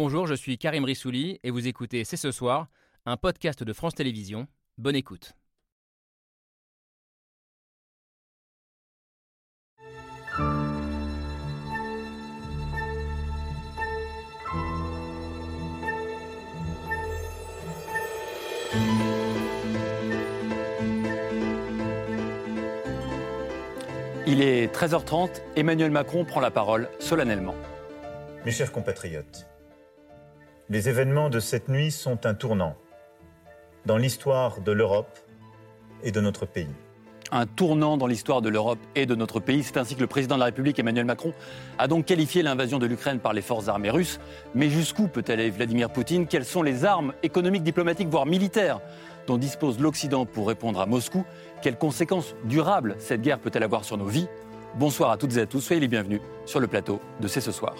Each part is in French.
Bonjour, je suis Karim Rissouli et vous écoutez C'est ce soir, un podcast de France Télévisions. Bonne écoute. Il est 13h30, Emmanuel Macron prend la parole solennellement. Mes chers compatriotes, les événements de cette nuit sont un tournant dans l'histoire de l'Europe et de notre pays. Un tournant dans l'histoire de l'Europe et de notre pays. C'est ainsi que le président de la République, Emmanuel Macron, a donc qualifié l'invasion de l'Ukraine par les forces armées russes. Mais jusqu'où peut aller Vladimir Poutine? Quelles sont les armes économiques, diplomatiques, voire militaires dont dispose l'Occident pour répondre à Moscou? Quelles conséquences durables cette guerre peut-elle avoir sur nos vies? Bonsoir à toutes et à tous, soyez les bienvenus sur le plateau de C'est ce soir.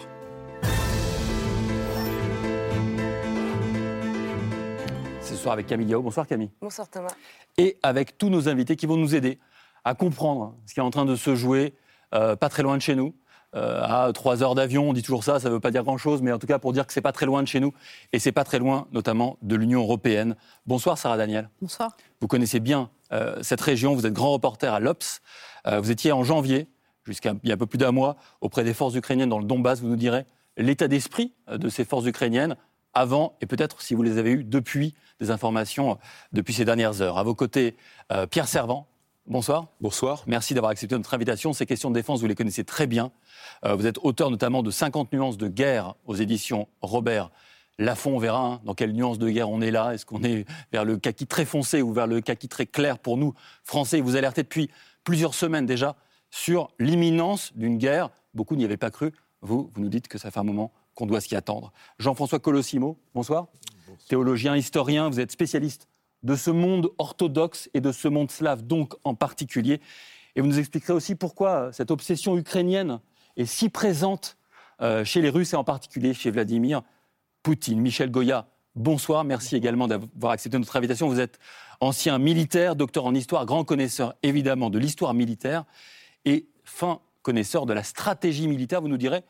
Soir avec Camille Yao. Bonsoir Camille. Bonsoir Thomas. Et avec tous nos invités qui vont nous aider à comprendre ce qui est en train de se jouer euh, pas très loin de chez nous, euh, à trois heures d'avion. On dit toujours ça, ça ne veut pas dire grand-chose, mais en tout cas pour dire que c'est pas très loin de chez nous et c'est pas très loin, notamment de l'Union européenne. Bonsoir Sarah Daniel. Bonsoir. Vous connaissez bien euh, cette région. Vous êtes grand reporter à l'Obs. Euh, vous étiez en janvier, jusqu'à il y a un peu plus d'un mois, auprès des forces ukrainiennes dans le Donbass. Vous nous direz l'état d'esprit de ces forces ukrainiennes avant et peut-être si vous les avez eues depuis des informations depuis ces dernières heures. À vos côtés, Pierre Servant. Bonsoir. Bonsoir. Merci d'avoir accepté notre invitation. Ces questions de défense, vous les connaissez très bien. Euh, vous êtes auteur notamment de 50 nuances de guerre aux éditions Robert Laffont. On verra hein, dans quelle nuance de guerre on est là? Est-ce qu'on est vers le kaki très foncé ou vers le kaki très clair pour nous, Français? Vous alertez depuis plusieurs semaines déjà sur l'imminence d'une guerre. Beaucoup n'y avaient pas cru. Vous, vous nous dites que ça fait un moment qu'on doit s'y attendre. Jean-François Colossimo, bonsoir. bonsoir. Théologien, historien, vous êtes spécialiste de ce monde orthodoxe et de ce monde slave, donc en particulier. Et vous nous expliquerez aussi pourquoi cette obsession ukrainienne est si présente euh, chez les Russes et en particulier chez Vladimir Poutine. Michel Goya, bonsoir. Merci également d'avoir accepté notre invitation. Vous êtes ancien militaire, docteur en histoire, grand connaisseur évidemment de l'histoire militaire et fin connaisseur de la stratégie militaire. Vous nous direz,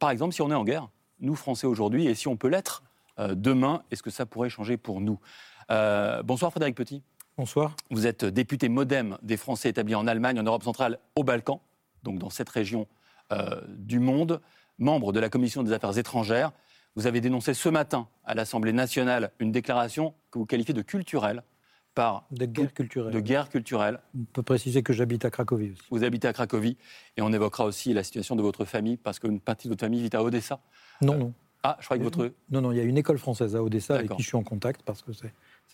par exemple, si on est en guerre, nous Français aujourd'hui, et si on peut l'être euh, demain, est-ce que ça pourrait changer pour nous euh, bonsoir Frédéric Petit. Bonsoir. Vous êtes député modem des Français établis en Allemagne, en Europe centrale, au Balkan, donc dans cette région euh, du monde, membre de la Commission des affaires étrangères. Vous avez dénoncé ce matin à l'Assemblée nationale une déclaration que vous qualifiez de culturelle par de guerre culturelle. De guerre culturelle. On peut préciser que j'habite à Cracovie aussi. Vous habitez à Cracovie et on évoquera aussi la situation de votre famille parce qu'une partie de votre famille vit à Odessa. Non, euh, non. Ah, je crois que votre. Non, non, il y a une école française à Odessa avec qui je suis en contact parce que ça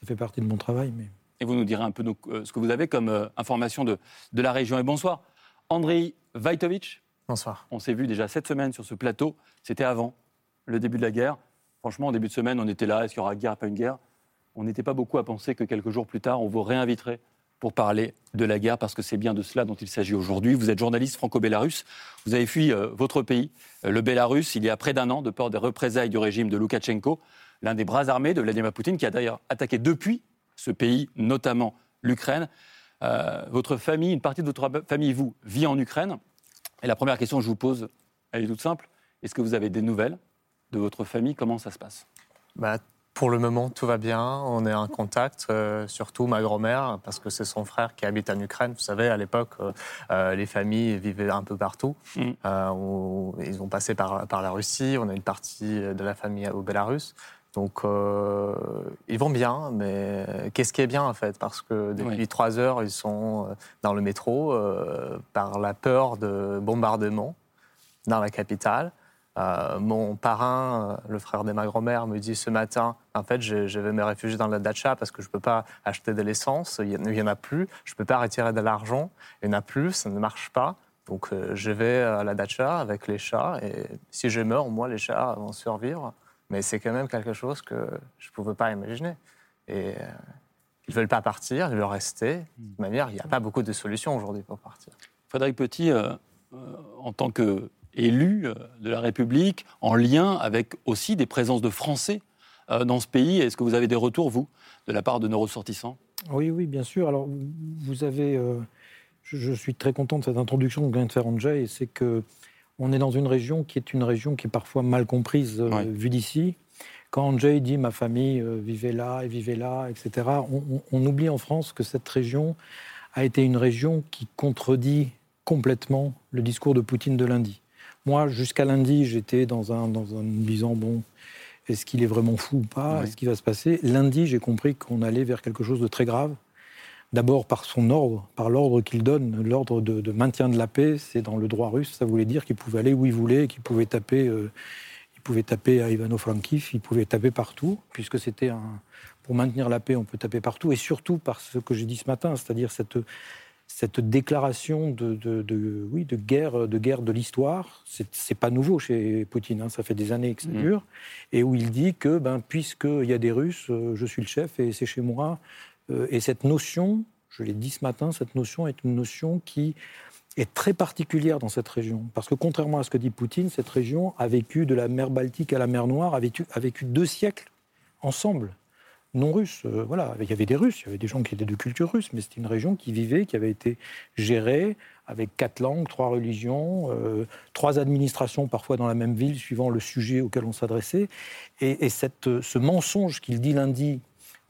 fait partie de mon travail. Mais... Et vous nous direz un peu euh, ce que vous avez comme euh, information de, de la région. Et bonsoir. Andrei Vajtovic. Bonsoir. On s'est vu déjà cette semaine sur ce plateau. C'était avant le début de la guerre. Franchement, en début de semaine, on était là. Est-ce qu'il y aura guerre, pas une guerre? On n'était pas beaucoup à penser que quelques jours plus tard, on vous réinviterait pour parler de la guerre, parce que c'est bien de cela dont il s'agit aujourd'hui. Vous êtes journaliste franco-bélarusse, vous avez fui euh, votre pays, euh, le Bélarus, il y a près d'un an, de peur des représailles du régime de Loukachenko, l'un des bras armés de Vladimir Poutine, qui a d'ailleurs attaqué depuis ce pays, notamment l'Ukraine. Euh, votre famille, une partie de votre famille, vous, vit en Ukraine. Et la première question que je vous pose, elle est toute simple. Est-ce que vous avez des nouvelles de votre famille? Comment ça se passe? Bah, pour le moment, tout va bien. On est en contact, euh, surtout ma grand-mère, parce que c'est son frère qui habite en Ukraine. Vous savez, à l'époque, euh, euh, les familles vivaient un peu partout. Mm. ils ont passé par, par la Russie. On a une partie de la famille au Bélarus. Donc, ils vont bien, mais qu'est-ce qui est bien en fait? Parce que depuis trois heures, ils sont dans le métro par la peur de bombardement dans la capitale. Euh, mon parrain, euh, le frère de ma grand-mère, me dit ce matin, en fait, je, vais me réfugier dans la dacha parce que je ne peux pas acheter de l'essence, il n'y en a plus, je ne peux pas retirer de l'argent, il n'y en a plus, ça ne marche pas. Donc euh, je vais à la dacha avec les chats et si je meurs, moi, les chats vont survivre. Mais c'est quand même quelque chose que je ne pouvais pas imaginer. Et ils ne veulent pas partir, ils veulent rester. De toute manière, il n'y a pas beaucoup de solutions aujourd'hui pour partir. Frédéric Petit, en tant que élu euh, de la République, en lien avec aussi des présences de Français euh, dans ce pays. Est-ce que vous avez des retours, vous, de la part de nos ressortissants? Oui, oui, bien sûr. Alors, vous avez. Euh, je, suis très content de cette introduction que vient de faire Andrzej, c'est que on est dans une région qui est une région qui est parfois mal comprise vue d'ici. Quand Jay dit ma famille vivait là et vivait là, etc., on, oublie en France que cette région a été une région qui contredit complètement le discours de Poutine de lundi. Moi, jusqu'à lundi, j'étais dans un, dans un disant bon, est-ce qu'il est vraiment fou ou pas? Est-ce qu'il va se passer? Lundi, j'ai compris qu'on allait vers quelque chose de très grave. D'abord par son ordre, par l'ordre qu'il donne, l'ordre de, maintien de la paix, c'est dans le droit russe, ça voulait dire qu'il pouvait aller où il voulait, qu'il pouvait taper, euh, il pouvait taper à Ivano-Frankivsk, il pouvait taper partout, puisque c'était un, pour maintenir la paix, on peut taper partout, et surtout par ce que j'ai dit ce matin, c'est-à-dire cette, cette déclaration de, oui, de guerre de, guerre de l'histoire, c'est pas nouveau chez Poutine, hein, ça fait des années que ça mmh. dure, et où il dit que ben, puisqu'il y a des Russes, euh, je suis le chef et c'est chez moi. Euh, et cette notion, je l'ai dit ce matin, cette notion est une notion qui est très particulière dans cette région. Parce que contrairement à ce que dit Poutine, cette région a vécu de la mer Baltique à la mer Noire, a vécu, a vécu deux siècles ensemble non russes. Euh, voilà, il y avait des Russes, il y avait des gens qui étaient de culture russe, mais c'était une région qui vivait, qui avait été gérée avec quatre langues, trois religions, euh, trois administrations parfois dans la même ville, suivant le sujet auquel on s'adressait. Et, cette, ce mensonge qu'il dit lundi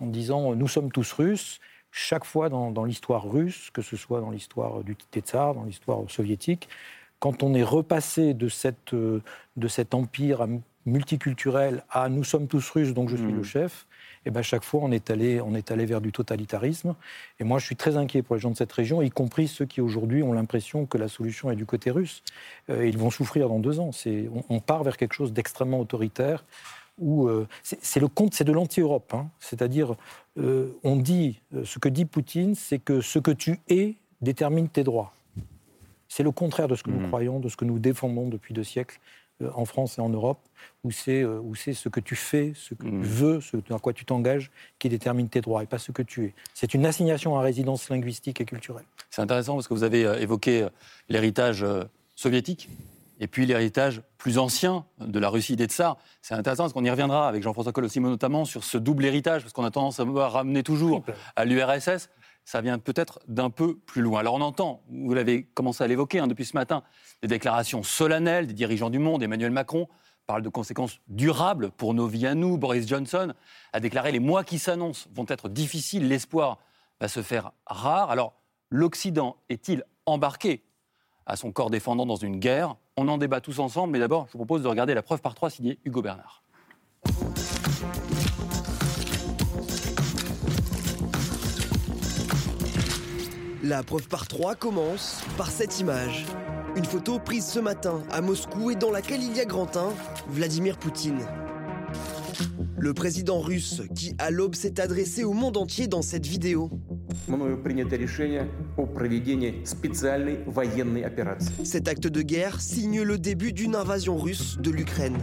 en disant nous sommes tous russes, chaque fois dans, l'histoire russe, que ce soit dans l'histoire du Tsar, dans l'histoire soviétique, quand on est repassé de, cette, de cet empire multiculturel à nous sommes tous russes, donc je suis le mmh. chef, et ben chaque fois on est, allé, on est allé vers du totalitarisme. Et moi je suis très inquiet pour les gens de cette région, y compris ceux qui aujourd'hui ont l'impression que la solution est du côté russe. Euh, ils vont souffrir dans deux ans. On, on, part vers quelque chose d'extrêmement autoritaire. Où, euh, c'est le compte, c'est de l'anti-Europe. Hein. C'est-à-dire, euh, on dit, ce que dit Poutine, c'est que ce que tu es détermine tes droits. C'est le contraire de ce que nous mmh. croyons, de ce que nous défendons depuis deux siècles. Euh, en France et en Europe, où c'est euh, où c'est ce que tu fais, ce que tu mmh. veux, ce à quoi tu t'engages, qui détermine tes droits et pas ce que tu es. C'est une assignation à résidence linguistique et culturelle. C'est intéressant parce que vous avez euh, évoqué l'héritage soviétique et puis l'héritage plus ancien de la Russie des tsars. C'est intéressant parce qu'on y reviendra avec Jean-François Colossimo notamment sur ce double héritage, parce qu'on a tendance à ramener toujours à l'URSS ça vient peut-être d'un peu plus loin. Alors on entend, vous l'avez commencé à l'évoquer hein, depuis ce matin, des déclarations solennelles des dirigeants du monde. Emmanuel Macron parle de conséquences durables pour nos vies à nous. Boris Johnson a déclaré les mois qui s'annoncent vont être difficiles, l'espoir va se faire rare. Alors l'Occident est-il embarqué à son corps défendant dans une guerre? On en débat tous ensemble, mais d'abord je vous propose de regarder la preuve par trois signée Hugo Bernard. La preuve par trois commence par cette image. Une photo prise ce matin à Moscou et dans laquelle il y a grand Vladimir Poutine. Le président russe qui à l'aube s'est adressé au monde entier dans cette vidéo. Cet acte de guerre signe le début d'une invasion russe de l'Ukraine.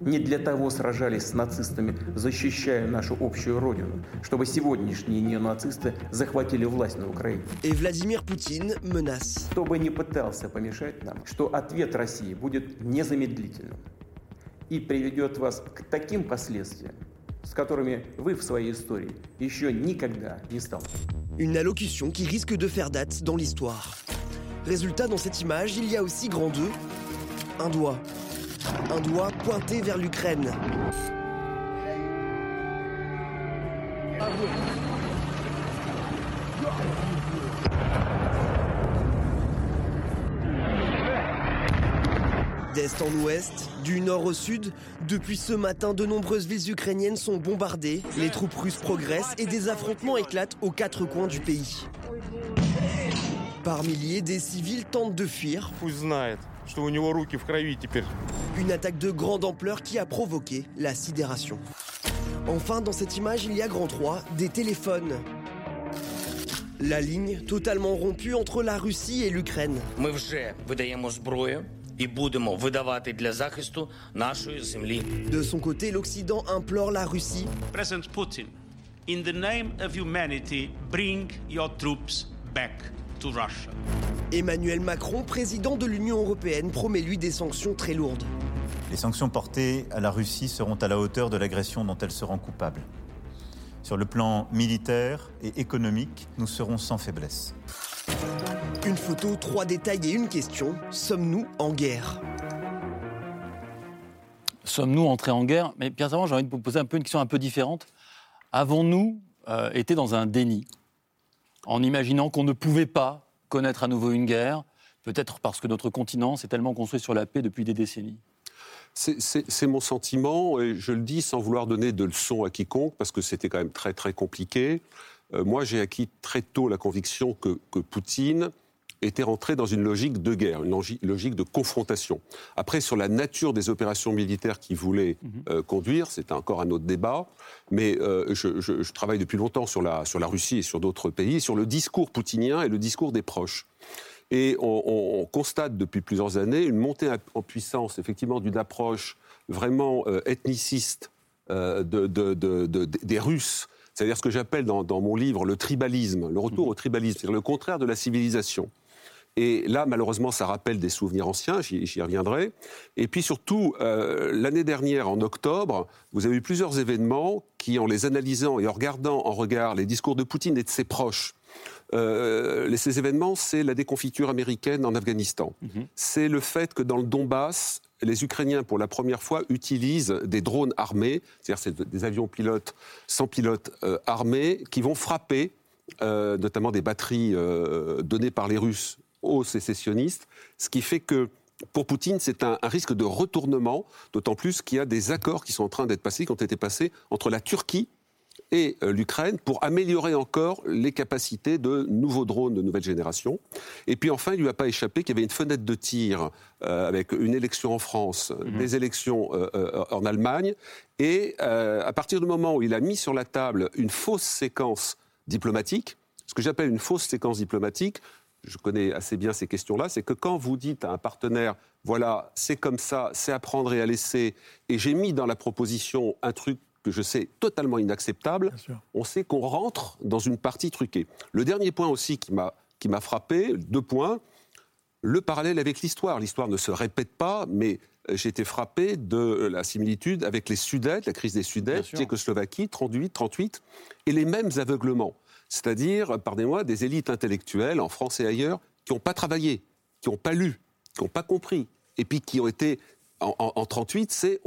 Не для того сражались с нацистами, защищая нашу общую родину, чтобы сегодняшние неонацисты захватили власть на Украине. И Владимир Путин menace. Кто бы ни пытался помешать нам, что ответ России будет незамедлительным и приведет вас к таким последствиям, с которыми вы в своей истории еще никогда не сталкивались. Une allocution qui risque de faire date dans l'histoire. Résultat, dans cette image, il y a aussi grand deux, un doigt un doigt pointé vers l'Ukraine. D'est en ouest, du nord au sud, depuis ce matin, de nombreuses villes ukrainiennes sont bombardées, les troupes russes progressent et des affrontements éclatent aux quatre coins du pays. Par milliers, des civils tentent de fuir. Une attaque de grande ampleur qui a provoqué la sidération. Enfin, dans cette image, il y a grand 3, des téléphones. La ligne totalement rompue entre la Russie et l'Ukraine. De son côté, l'Occident implore la Russie. President Putin, in the name of humanity, bring your troops back to Russia. Emmanuel Macron, président de l'Union européenne, promet lui des sanctions très lourdes. Les sanctions portées à la Russie seront à la hauteur de l'agression dont elle se rend coupable. Sur le plan militaire et économique, nous serons sans faiblesse. Une photo, trois détails et une question. Sommes-nous en guerre? Sommes-nous entrés en guerre? Mais Pierre Savant, j'ai envie de vous poser un peu une question un peu différente. Avons-nous euh, été dans un déni? En imaginant qu'on ne pouvait pas connaître à nouveau une guerre, peut-être parce que notre continent s'est tellement construit sur la paix depuis des décennies c'est mon sentiment, et je le dis sans vouloir donner de leçons à quiconque, parce que c'était quand même très très compliqué. Euh, moi, j'ai acquis très tôt la conviction que, que, Poutine était rentré dans une logique de guerre, une logique de confrontation. Après, sur la nature des opérations militaires qu'il voulait mhm. euh, conduire, c'est encore un autre débat, mais euh, je, je, je, travaille depuis longtemps sur la, sur la Russie et sur d'autres pays, sur le discours poutinien et le discours des proches. Et on, constate depuis plusieurs années une montée en puissance, effectivement, d'une approche vraiment euh, ethniciste euh, des Russes. C'est-à-dire ce que j'appelle dans, mon livre le tribalisme, le retour mhm. au tribalisme, c'est-à-dire le contraire de la civilisation. Et là, malheureusement, ça rappelle des souvenirs anciens, j'y reviendrai. Et puis surtout, euh, l'année dernière, en octobre, vous avez eu plusieurs événements qui, en les analysant et en regardant en regard les discours de Poutine et de ses proches, euh, ces événements, c'est la déconfiture américaine en Afghanistan. Mhm. C'est le fait que dans le Donbass, les Ukrainiens, pour la première fois, utilisent des drones armés, c'est-à-dire des avions pilotes sans pilote euh, armés, qui vont frapper euh, notamment des batteries données par les Russes aux sécessionnistes, ce qui fait que pour Poutine, c'est un, un, risque de retournement, d'autant plus qu'il y a des accords qui sont en train d'être passés, qui ont été passés entre la Turquie et euh, l'Ukraine pour améliorer encore les capacités de nouveaux drones de nouvelle génération. Et puis enfin, il ne lui a pas échappé qu'il y avait une fenêtre de tir euh, avec une élection en France, mhm. des élections euh, en Allemagne. Et à partir du moment où il a mis sur la table une fausse séquence diplomatique, ce que j'appelle une fausse séquence diplomatique, je connais assez bien ces questions-là, c'est que quand vous dites à un partenaire, voilà, c'est comme ça, c'est à prendre et à laisser, et j'ai mis dans la proposition un truc que je sais totalement inacceptable, on sait qu'on rentre dans une partie truquée. Le dernier point aussi qui m'a qui m'a frappé, deux points, le parallèle avec l'histoire. L'histoire ne se répète pas, mais j'ai été frappé de la similitude avec les Sudètes, la crise des Sudètes, Tchécoslovaquie, 38, 38, et les mêmes aveuglements. C'est-à-dire, pardonnez-moi, des élites intellectuelles en France et ailleurs qui n'ont pas travaillé, qui n'ont pas lu, qui n'ont pas compris, et puis qui ont été en, en, 38, c'est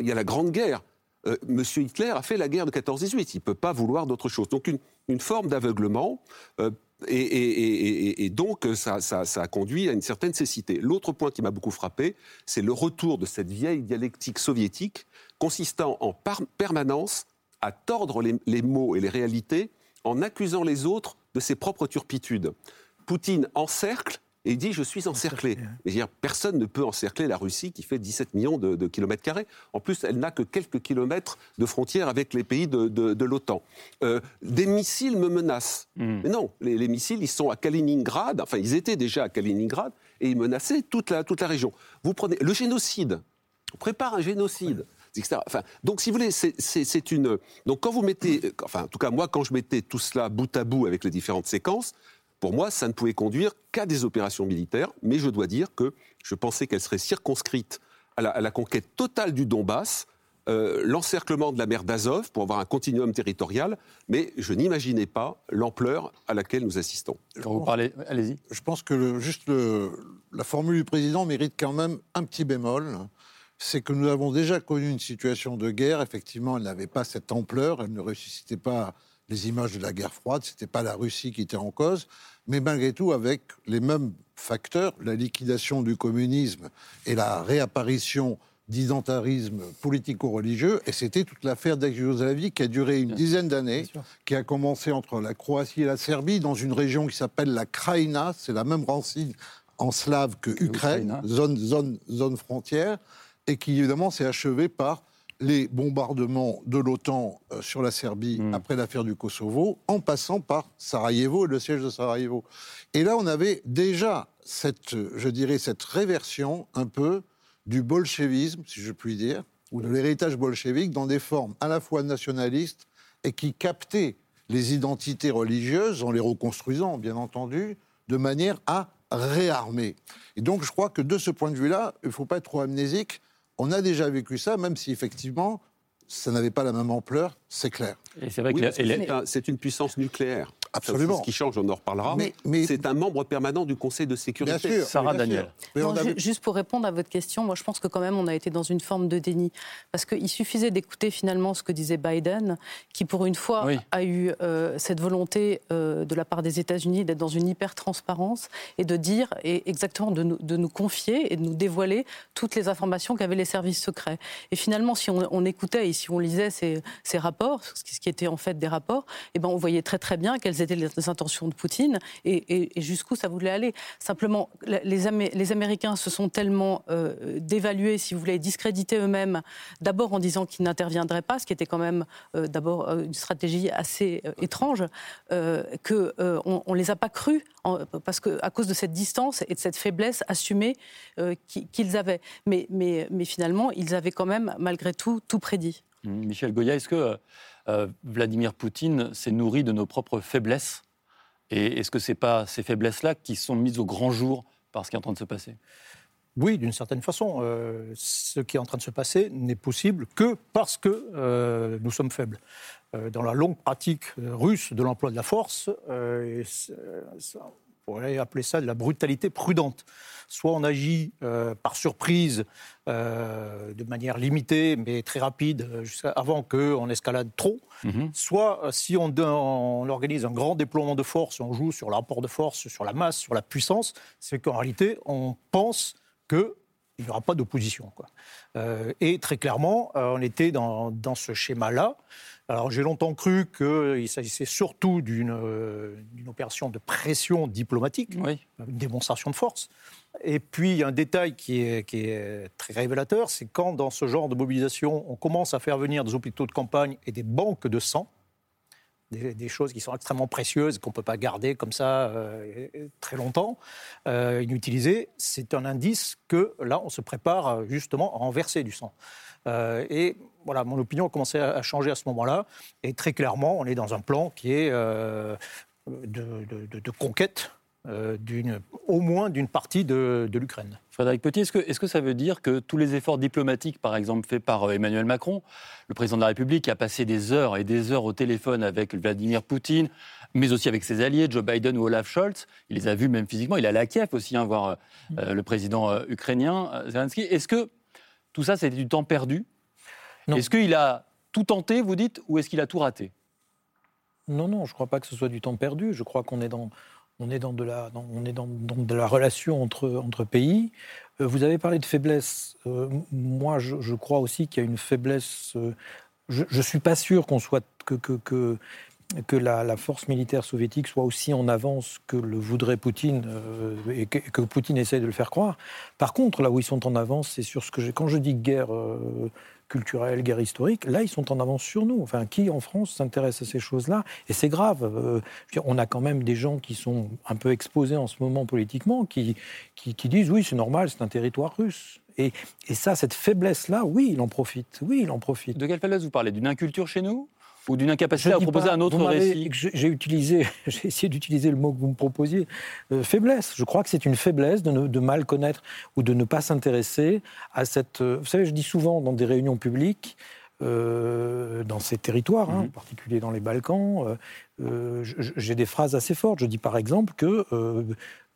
il y a la Grande Guerre. Euh, Monsieur Hitler a fait la guerre de 14-18. Il ne peut pas vouloir d'autre chose. Donc une, forme d'aveuglement. Euh, et, donc, ça, a conduit à une certaine cécité. L'autre point qui m'a beaucoup frappé, c'est le retour de cette vieille dialectique soviétique consistant en permanence à tordre les mots et les réalités en accusant les autres de ses propres turpitudes. Poutine encercle et il dit Je suis encerclé. Mais dire, personne ne peut encercler la Russie qui fait 17 millions de, kilomètres carrés. En plus, elle n'a que quelques kilomètres de frontières avec les pays de, l'OTAN. Euh, des missiles me menacent. Hmm. Mais non, les, missiles, ils sont à Kaliningrad, enfin, ils étaient déjà à Kaliningrad, et ils menaçaient toute la, toute la région. Vous prenez le génocide. On prépare un génocide. Enfin, donc, si vous voulez, c'est une. Donc, quand vous mettez, enfin, en tout cas, moi, quand je mettais tout cela bout à bout avec les différentes séquences, pour moi, ça ne pouvait conduire qu'à des opérations militaires, mais je dois dire que je pensais qu'elle serait circonscrite à la, conquête totale du Donbass, euh, l'encerclement de la mer d'Azov pour avoir un continuum territorial, mais je n'imaginais pas l'ampleur à laquelle nous assistons. Quand vous parlez, allez-y. Je pense que juste la formule du président mérite quand même un petit bémol. C'est que nous avons déjà connu une situation de guerre. Effectivement, elle n'avait pas cette ampleur, elle ne ressuscitait pas les images de la guerre froide, ce n'était pas la Russie qui était en cause. Mais malgré tout avec les mêmes facteurs, la liquidation du communisme et la réapparition d'identarisme politico-religieux, et c'était toute l'affaire d'ex-Yougoslavie qui a duré une dizaine d'années, qui a commencé entre la Croatie et la Serbie, dans une région qui s'appelle la Krajina, c'est la même racine en slave que Ukraine, zone, zone, zone frontière, et qui évidemment s'est achevée par les bombardements de l'OTAN euh, sur la Serbie hmm. après l'affaire du Kosovo, en passant par Sarajevo et le siège de Sarajevo. Et là, on avait déjà cette, je dirais, cette réversion un peu du bolchevisme, si je puis dire, ou de l'héritage bolchevique dans des formes à la fois nationalistes et qui captaient les identités religieuses en les reconstruisant, bien entendu, de manière à réarmer. Et donc, je crois que de ce point de vue-là, il ne faut pas être trop amnésique on a déjà vécu ça, même si effectivement, ça n'avait pas la même ampleur, c'est clair. c'est vrai que c'est une puissance nucléaire. Absolument. ce qui change, on en reparlera. Mais, c'est un membre permanent du Conseil de sécurité. Bien sûr, Sarah Daniel. Juste pour répondre à votre question, moi je pense que quand même on a été dans une forme de déni. Parce qu'il suffisait d'écouter finalement ce que disait Biden, qui pour une fois a eu euh, cette volonté euh, de la part des États-Unis d'être dans une hyper-transparence et de dire et exactement de nous, de nous, confier et de nous dévoiler toutes les informations qu'avaient les services secrets. Et finalement, si on, écoutait et si on lisait ces, ces, rapports, ce qui était en fait des rapports, eh ben on voyait très très bien quelles étaient les intentions de Poutine et, jusqu'où ça voulait aller. Simplement, les, Américains se sont tellement euh, dévalués, si vous voulez, discrédités eux-mêmes, d'abord en disant qu'ils n'interviendraient pas, ce qui était quand même euh, d'abord euh, une stratégie assez étrange, qu'on ne les a pas crus parce que à cause de cette distance et de cette faiblesse assumée qu'ils avaient. Mais, mais finalement, ils avaient quand même, malgré tout, tout prédit. Michel Goya, est-ce que Vladimir Poutine s'est nourri de nos propres faiblesses et est-ce que ce n'est pas ces faiblesses-là qui sont mises au grand jour par ce qui est en train de se passer? Oui, d'une certaine façon. Euh, ce qui est en train de se passer n'est possible que parce que euh, nous sommes faibles. Euh, dans la longue pratique russe de l'emploi de la force, pourrait appeler ça de la brutalité prudente. Soit on agit par surprise, de manière limitée, mais très rapide, avant qu'on escalade trop. Mhm. Soit si on, on, organise un grand déploiement de force, on joue sur le rapport de force, sur la masse, sur la puissance, c'est qu'en réalité, on pense qu'il n'y aura pas d'opposition. Euh, et très clairement, euh, on était dans, ce schéma-là. Alors j'ai longtemps cru qu'il s'agissait surtout euh, d'une opération de pression diplomatique, une démonstration de force. Et puis il y a un détail qui est, qui est très révélateur, c'est quand dans ce genre de mobilisation, on commence à faire venir des hôpitaux de campagne et des banques de sang, des, choses qui sont extrêmement précieuses, qu'on ne peut pas garder comme ça euh, très longtemps, euh, inutilisées, c'est un indice que là, on se prépare euh, justement à renverser du sang. et voilà, mon opinion a commencé à changer à ce moment-là. Et très clairement, on est dans un plan qui est de, de, conquête euh, au moins d'une partie de, l'Ukraine. Frédéric Petit, est-ce que, est que, ça veut dire que tous les efforts diplomatiques, par exemple, faits par euh, Emmanuel Macron, le président de la République, a passé des heures et des heures au téléphone avec Vladimir Poutine, mais aussi avec ses alliés, Joe Biden ou Olaf Scholz, il les a vus même physiquement, il est allé à Kiev aussi, hein, voir euh, le président ukrainien, Zelensky. Est-ce que tout ça, c'était du temps perdu? Est-ce qu'il a tout tenté, vous dites, ou est-ce qu'il a tout raté? Non, non, je ne crois pas que ce soit du temps perdu. Je crois qu'on est dans, on est dans de la, on est dans, de la relation entre, entre pays. Euh, vous avez parlé de faiblesse. Euh, moi, je, crois aussi qu'il y a une faiblesse. Euh, je ne suis pas sûr qu'on soit que, que, que, que la, force militaire soviétique soit aussi en avance que le voudrait Poutine et que, que, Poutine essaie de le faire croire. Par contre, là où ils sont en avance, c'est sur ce que j'ai. Quand je dis guerre culturelle, guerre historique, là, ils sont en avance sur nous. Enfin, qui en France s'intéresse à ces choses-là? Et c'est grave. Euh, on a quand même des gens qui sont un peu exposés en ce moment politiquement, qui, qui, disent oui, c'est normal, c'est un territoire russe. Et, et ça, cette faiblesse-là, oui, il en profite. Oui, il en profite. De quelle faiblesse vous parlez? D'une inculture chez nous? Ou d'une incapacité à proposer un autre récit J'ai utilisé, j'ai essayé d'utiliser le mot que vous me proposiez, euh, faiblesse. Je crois que c'est une faiblesse de, de, mal connaître ou de ne pas s'intéresser à cette. Euh, vous savez, je dis souvent dans des réunions publiques. Euh, dans ces territoires, hein, mhm. en particulier dans les Balkans, j'ai des phrases assez fortes. Je dis par exemple que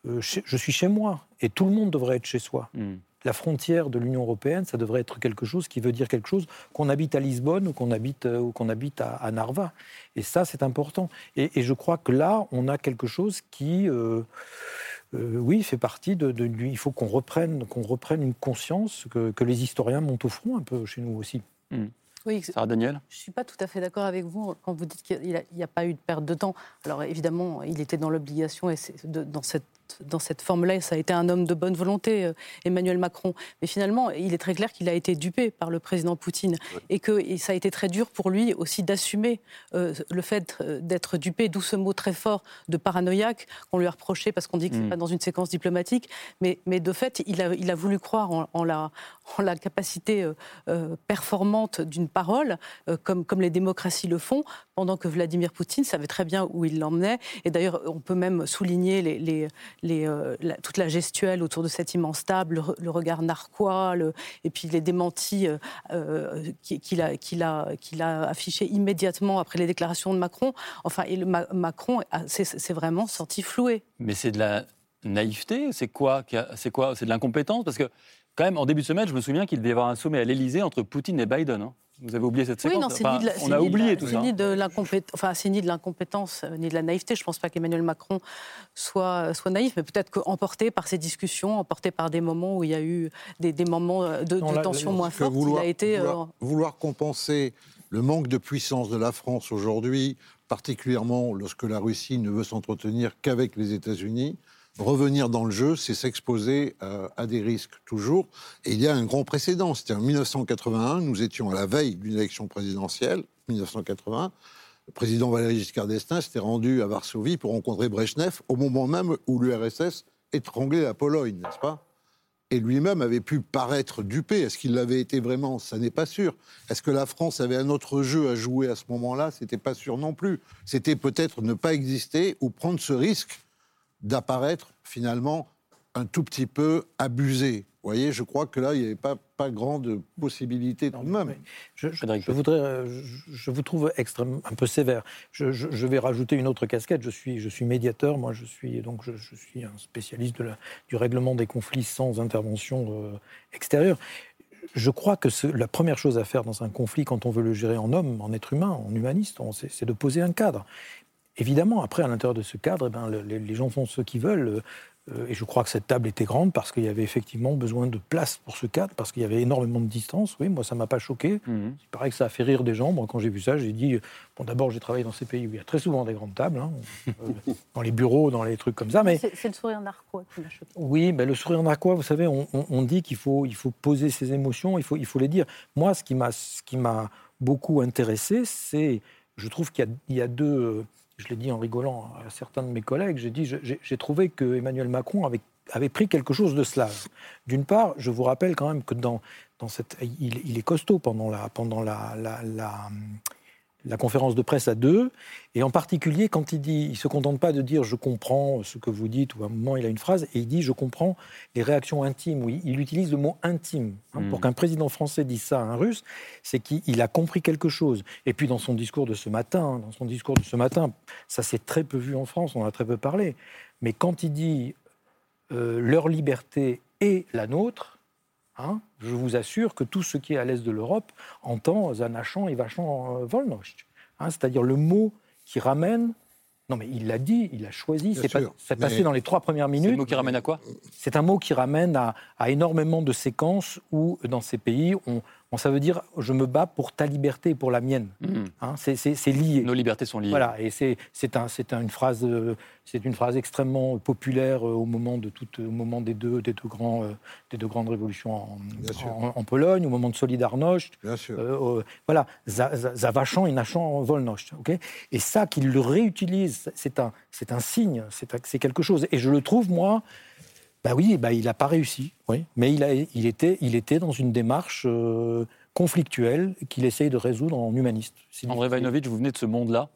je suis chez moi et tout le monde devrait être chez soi. Mhm la frontière de l'Union européenne, ça devrait être quelque chose qui veut dire quelque chose qu'on habite à Lisbonne ou qu'on habite, euh, ou qu'on habite à, Narva. Et ça, c'est important. Et, je crois que là, on a quelque chose qui, euh, euh, oui, fait partie de, lui. Il faut qu'on reprenne, qu'on reprenne une conscience que, les historiens montent au front un peu chez nous aussi. Hmm. Oui, Sarah Daniel? Je ne suis pas tout à fait d'accord avec vous quand vous dites qu'il n'y a, pas eu de perte de temps. Alors évidemment, il était dans l'obligation, et dans cette dans cette forme-là, ça a été un homme de bonne volonté, euh, Emmanuel Macron. Mais finalement, il est très clair qu'il a été dupé par le président Poutine et que ça a été très dur pour lui aussi d'assumer euh, le fait euh, d'être dupé, d'où ce mot très fort de paranoïaque qu'on lui a reproché parce qu'on dit que c'est mm. pas dans une séquence diplomatique. Mais, mais de fait, il a, il a voulu croire en, la, en la capacité performante d'une parole, comme, comme les démocraties le font, pendant que Vladimir Poutine savait très bien où il l'emmenait. Et d'ailleurs, on peut même souligner euh, toute la gestuelle autour de cette immense table, le, regard narquois, et puis les démentis qu'il a, affichés immédiatement après les déclarations de Macron. Enfin, Macron c'est vraiment sorti floué. Mais c'est de la naïveté? C'est quoi C'est quoi? C'est de l'incompétence? Parce que quand même, en début de semaine, je me souviens qu'il devait y avoir un sommet à l'Elysée entre Poutine et Biden. Hein. Vous avez oublié cette séquence oui, non, enfin, ni de On a oublié tout ça. Ni de enfin, c'est ni de l'incompétence, euh, ni de la naïveté. Je ne pense pas qu'Emmanuel Macron soit, soit naïf, mais peut-être qu'emporté par ces discussions, emporté par des moments où il y a eu des, des moments euh, de, de tension moins forte, vouloir, il a été... Vouloir, euh, vouloir compenser le manque de puissance de la France aujourd'hui, particulièrement lorsque la Russie ne veut s'entretenir qu'avec les États-Unis, revenir dans le jeu, c'est s'exposer euh, à des risques toujours. Et il y a un grand précédent. C'était en 1981, nous étions à la veille d'une élection présidentielle, 1980. Le président Valéry Giscard d'Estaing s'était rendu à Varsovie pour rencontrer Brezhnev au moment même où l'URSS étranglait la Pologne, n'est-ce pas? Et lui-même avait pu paraître dupé. Est-ce qu'il l'avait été vraiment? Ça n'est pas sûr. Est-ce que la France avait un autre jeu à jouer à ce moment-là? C'était pas sûr non plus. C'était peut-être ne pas exister ou prendre ce risque d'apparaître finalement un tout petit peu abusé. Vous voyez, je crois que là, il n'y avait pas, pas grande possibilité tout de même. Je, je, voudrais, euh, je, vous trouve extrêmement, un peu sévère. Je, vais rajouter une autre casquette. Je suis, je suis médiateur. Moi, je suis donc je, suis un spécialiste de la, du règlement des conflits sans intervention euh, extérieure. Je crois que la première chose à faire dans un conflit, quand on veut le gérer en homme, en être humain, en humaniste, c'est de poser un cadre. Évidemment, après, à l'intérieur de ce cadre, eh ben, les, gens font ce qu'ils veulent. Euh, et je crois que cette table était grande parce qu'il y avait effectivement besoin de place pour ce cadre, parce qu'il y avait énormément de distance. Oui, moi, ça ne m'a pas choqué. Mhm. Il paraît que ça a fait rire des gens. Moi, quand j'ai vu ça, j'ai dit bon, d'abord, j'ai travaillé dans ces pays où il y a très souvent des grandes tables, hein, dans les bureaux, dans les trucs comme ça. Mais c'est le sourire narquois qui m'a choqué. Oui, mais le sourire narquois, vous savez, on, dit qu'il faut, il faut poser ses émotions, il faut, il faut les dire. Moi, ce qui m'a beaucoup intéressé, c'est, je trouve qu'il y, y, a deux je l'ai dit en rigolant à certains de mes collègues, j'ai dit, j'ai trouvé que Emmanuel Macron avait, pris quelque chose de cela. D'une part, je vous rappelle quand même que dans, dans cette, il, est costaud pendant la, pendant la la conférence de presse à deux, et en particulier quand il dit, il se contente pas de dire je comprends ce que vous dites, ou à un moment il a une phrase, et il dit je comprends les réactions intimes. Oui, il utilise le mot intime. Hein. Pour hmm. qu'un président français dise ça à un russe, c'est qu'il a compris quelque chose. Et puis dans son discours de ce matin, dans son discours de ce matin, ça s'est très peu vu en France, on a très peu parlé. Mais quand il dit euh, leur liberté est la nôtre, Hein, je vous assure que tout ce qui est à l'est de l'Europe entend Zanachan et Vachon euh, Volnocht. Hein, c'est-à-dire le mot qui ramène. Non, mais il l'a dit, il l'a choisi, c'est passé dans les trois premières minutes. C'est un mot qui ramène à quoi? C'est un mot qui ramène à, à, énormément de séquences où, dans ces pays, on, ça veut dire je me bats pour ta liberté et pour la mienne. Hmm. Hein, c'est lié. Nos libertés sont liées. Voilà, et c'est un, une phrase, c'est une phrase extrêmement populaire euh, au moment de tout, au moment des deux, des deux grands, euh, des deux grandes révolutions en, en, Pologne, au moment de Solidarność. Bien sûr. Euh, voilà, Zavachan et Nachan Volność. Ok? Et ça qu'il le réutilise, c'est un, c'est un signe, c'est quelque chose. Et je le trouve moi bah oui, bah il n'a pas réussi, oui. mais il, a, il, était, il était dans une démarche euh, conflictuelle qu'il essaye de résoudre en humaniste. André Vainovitch, vous venez de ce monde-là,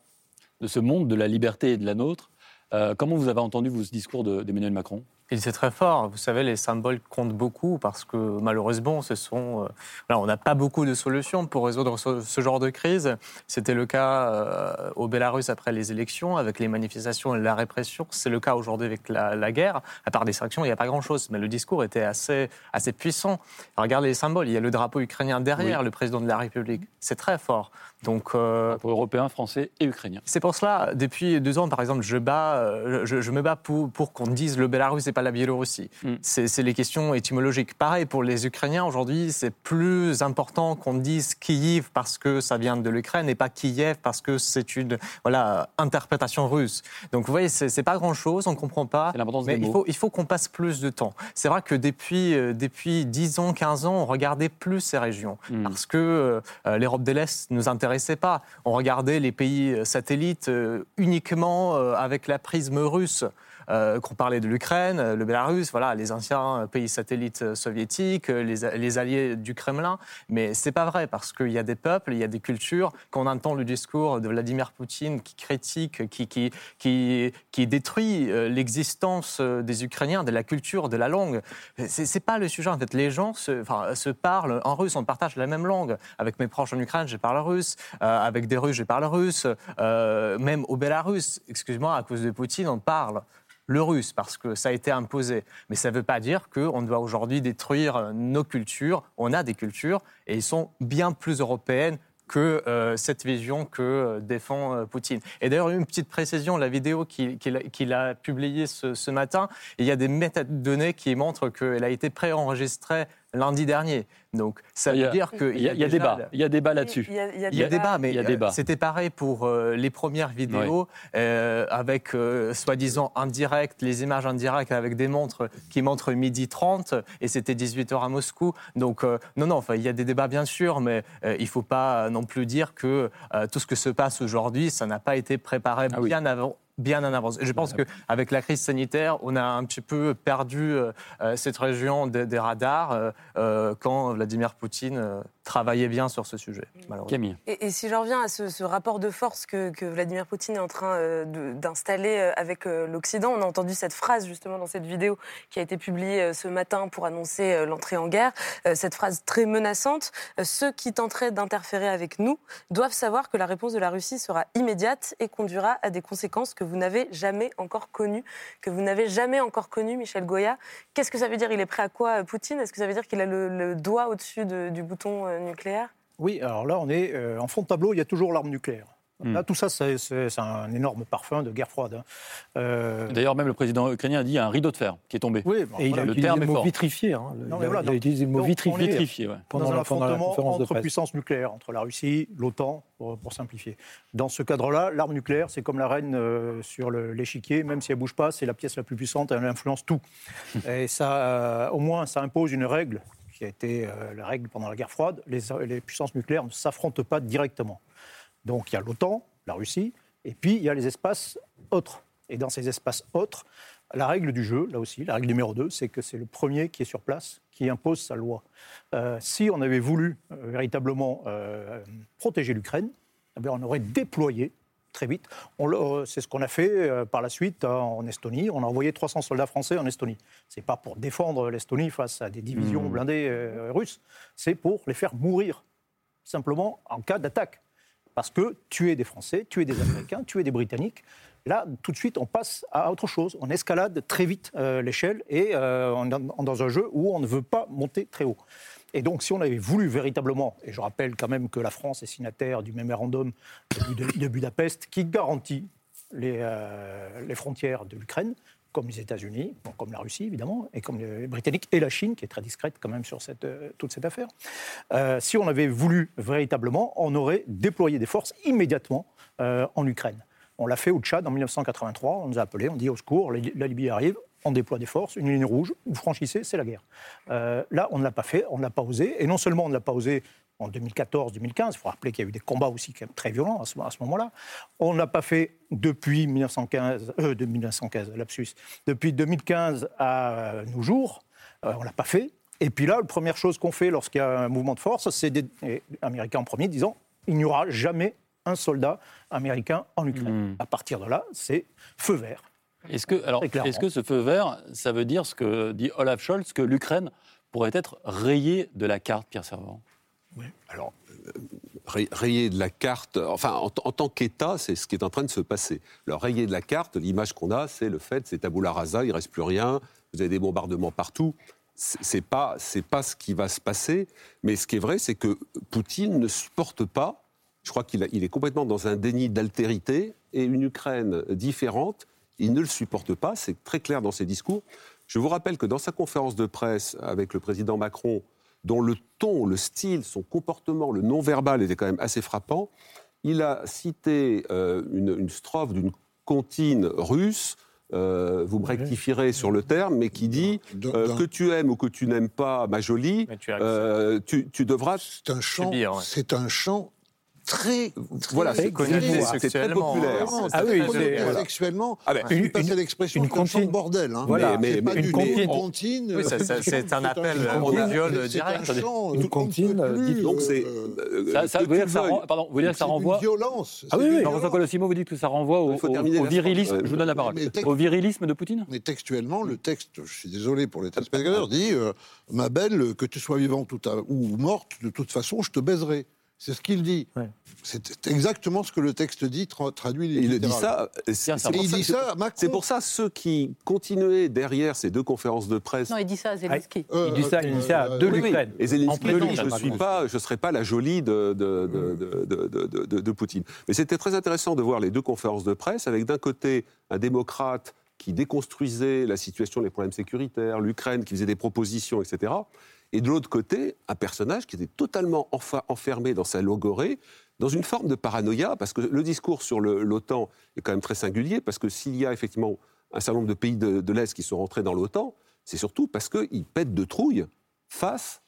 de ce monde de la liberté et de la nôtre. Euh, comment vous avez entendu ce discours d'Emmanuel Macron? C'est très fort. Vous savez, les symboles comptent beaucoup parce que malheureusement, ce sont. Euh, on n'a pas beaucoup de solutions pour résoudre ce, genre de crise. C'était le cas euh, au Bélarus après les élections, avec les manifestations et la répression. C'est le cas aujourd'hui avec la, guerre. À part des sanctions, il n'y a pas grand-chose. Mais le discours était assez, assez puissant. Regardez les symboles. Il y a le drapeau ukrainien derrière le président de la République. C'est très fort. Donc, euh, pour européens, français et ukrainiens. C'est pour cela, depuis deux ans, par exemple, je, bats, je, me bats pour, pour qu'on dise le Bélarus n'est pas la Biélorussie. Mm. C'est les questions étymologiques. Pareil pour les Ukrainiens, aujourd'hui, c'est plus important qu'on dise Kiev parce que ça vient de l'Ukraine et pas Kiev parce que c'est une voilà, interprétation russe. Donc vous voyez, c'est pas grand-chose, on ne comprend pas. Mais il faut, il faut qu'on passe plus de temps. C'est vrai que depuis, euh, depuis 10 ans, 15 ans, on regardait plus ces régions mm. parce que euh, l'Europe de l'Est nous intéressait pas. On regardait les pays satellites euh, uniquement avec la prisme russe. Qu'on parlait de l'Ukraine, le Bélarus, voilà, les anciens pays satellites soviétiques, les, alliés du Kremlin. Mais c'est pas vrai parce qu'il y a des peuples, il y a des cultures. Quand on entend le discours de Vladimir Poutine qui critique, qui, qui, qui, détruit l'existence des Ukrainiens, de la culture, de la langue, c'est pas le sujet. En fait, les gens se parlent en russe, on partage la même langue. Avec mes proches en Ukraine, je parle russe. avec des Russes, je parle russe. même au Bélarus, excuse-moi, à cause de Poutine, on parle le russe parce que ça a été imposé. Mais ça ne veut pas dire qu'on doit aujourd'hui détruire nos cultures. On a des cultures et elles sont bien plus européennes que euh, cette vision que euh, défend euh, Poutine. Et d'ailleurs, une petite précision, la vidéo qu'il a, publiée ce, ce, matin, il y a des métadonnées qui montrent qu'elle a été préenregistrée lundi dernier. Donc ça veut dire qu'il y, a, débat. Il y a débat là-dessus. Il y a, débat, mais euh, c'était pareil pour euh, les premières vidéos euh, avec soi-disant indirect, les images indirectes avec des montres qui montrent midi 30 et c'était 18h à Moscou. Donc non, non, enfin, il y a des débats bien sûr, mais il ne faut pas non plus dire que tout ce que se passe aujourd'hui, ça n'a pas été préparé ah bien avant bien en avance. Et je pense qu'avec la crise sanitaire, on a un petit peu perdu euh, euh, cette région des, radars euh, quand Vladimir Poutine travaillait bien sur ce sujet, Camille. Et, si je reviens à ce, rapport de force que, Vladimir Poutine est en train d'installer avec l'Occident, on a entendu cette phrase justement dans cette vidéo qui a été publiée ce matin pour annoncer l'entrée en guerre, cette phrase très menaçante. Ceux qui tenteraient d'interférer avec nous doivent savoir que la réponse de la Russie sera immédiate et conduira à des conséquences que vous n'avez jamais encore connu, que vous n'avez jamais encore connu, Michel Goya. Qu'est-ce que ça veut dire? Il est prêt à quoi, euh, Poutine? Est-ce que ça veut dire qu'il a le, doigt au-dessus du bouton euh, nucléaire? Oui, alors là, on est euh, en fond de tableau, il y a toujours l'arme nucléaire. Hmm. Là, tout ça, c'est un énorme parfum de guerre froide. Hein. Euh, D'ailleurs, même le président ukrainien a dit un rideau de fer qui est tombé. Oui, et il a le terme mot vitrifié. Hein. il, a, utilisé le mot vitrifié, pendant dans un affrontement entre puissances nucléaires, entre la Russie, l'OTAN, pour, simplifier. Dans ce cadre-là, l'arme nucléaire, c'est comme la reine euh, sur l'échiquier, même si elle bouge pas, c'est la pièce la plus puissante, elle influence tout. et ça, euh, au moins, ça impose une règle qui a été la règle pendant la guerre froide. Les, les puissances nucléaires ne s'affrontent pas directement. Donc il y a l'OTAN, la Russie, et puis il y a les espaces autres. Et dans ces espaces autres, la règle du jeu, là aussi, la règle numéro 2, c'est que c'est le premier qui est sur place qui impose sa loi. Euh, si on avait voulu euh, véritablement euh, protéger l'Ukraine, eh on aurait déployé très vite. C'est ce qu'on a fait par la suite en Estonie. On a envoyé 300 soldats français en Estonie. Ce n'est pas pour défendre l'Estonie face à des divisions mmh. blindées russes, c'est pour les faire mourir, simplement en cas d'attaque. Parce que tuer des Français, tuer des Américains, tuer des Britanniques, là, tout de suite, on passe à autre chose. On escalade très vite euh, l'échelle et euh, on est dans un jeu où on ne veut pas monter très haut. Et donc, si on avait voulu véritablement, et je rappelle quand même que la France est signataire du mémorandum de, Budapest qui garantit les, euh, les frontières de l'Ukraine, comme les États-Unis, comme la Russie évidemment, et comme les Britanniques et la Chine, qui est très discrète quand même sur cette, euh, toute cette affaire. Euh, si on avait voulu véritablement, on aurait déployé des forces immédiatement euh, en Ukraine. On l'a fait au Tchad en 1983, on nous a appelés, on dit au secours, la Libye arrive, on déploie des forces, une ligne rouge, vous franchissez, c'est la guerre. là, on ne l'a pas fait, on ne l'a pas osé, et non seulement on ne l'a pas osé en 2014-2015. Il faut rappeler qu'il y a eu des combats aussi très violents à ce, moment-là. On n'a pas fait depuis 1915, euh, de 1915, lapsus, depuis 2015 à nos jours, euh, on l'a pas fait. Et puis là, la première chose qu'on fait lorsqu'il y a un mouvement de force, c'est des Américains en premier disant il n'y aura jamais un soldat américain en Ukraine. Hmm. À partir de là, c'est feu vert. Est-ce que, alors, est-ce que ce feu vert, ça veut dire ce que dit Olaf Scholz, que l'Ukraine pourrait être rayée de la carte, Pierre Servant? Alors, euh, rayer de la carte, enfin, en, tant qu'État, c'est ce qui est en train de se passer. Alors, rayer de la carte, l'image qu'on a, c'est le fait, c'est tabula rasa, il reste plus rien, vous avez des bombardements partout. C'est pas, pas ce qui va se passer. Mais ce qui est vrai, c'est que Poutine ne supporte pas. Je crois qu'il il est complètement dans un déni d'altérité et une Ukraine différente. Il ne le supporte pas. C'est très clair dans ses discours. Je vous rappelle que dans sa conférence de presse avec le président Macron dont le ton, le style, son comportement, le non-verbal était quand même assez frappant. Il a cité euh, une, strophe d'une comptine russe. Euh, vous me rectifierez sur le terme, mais qui dit euh, que tu aimes ou que tu n'aimes pas ma jolie, tu, devras. C'est un chant. C'est un chant très, voilà, c'est très populaire. Ah oui, c'est sexuellement. Ah ben, une, une, l'expression une comptine bordel. Hein. Voilà, mais, mais, une comptine. comptine oui, c'est un appel au viol direct. Une comptine. Donc c'est. Ça veut dire que ça, pardon, vous dire que ça renvoie. Violence. Ah oui, oui. François Colossimo, vous dites que ça renvoie au, virilisme. Je vous donne la parole. Au virilisme de Poutine. Mais textuellement, le texte, je suis désolé pour les téléspectateurs, dit euh, ma belle, que tu sois vivante ou morte, de toute façon, je te baiserai. C'est ce qu'il dit. C'est exactement ce que le texte dit, traduit. Il le dit ça. C'est pour, ça ceux qui continuaient derrière ces deux conférences de presse. Non, il dit ça à Zelensky. Euh, il dit ça, il dit ça de l'Ukraine. Et Zelensky dit je ne suis pas, je serai pas la jolie de, de, de, de Poutine. Mais c'était très intéressant de voir les deux conférences de presse avec d'un côté un démocrate qui déconstruisait la situation, les problèmes sécuritaires, l'Ukraine, qui faisait des propositions, etc et de l'autre côté, un personnage qui était totalement enfermé dans sa logorée, dans une forme de paranoïa, parce que le discours sur l'OTAN est quand même très singulier, parce que s'il y a effectivement un certain nombre de pays de, l'Est qui sont rentrés dans l'OTAN, c'est surtout parce qu'ils pètent de trouille face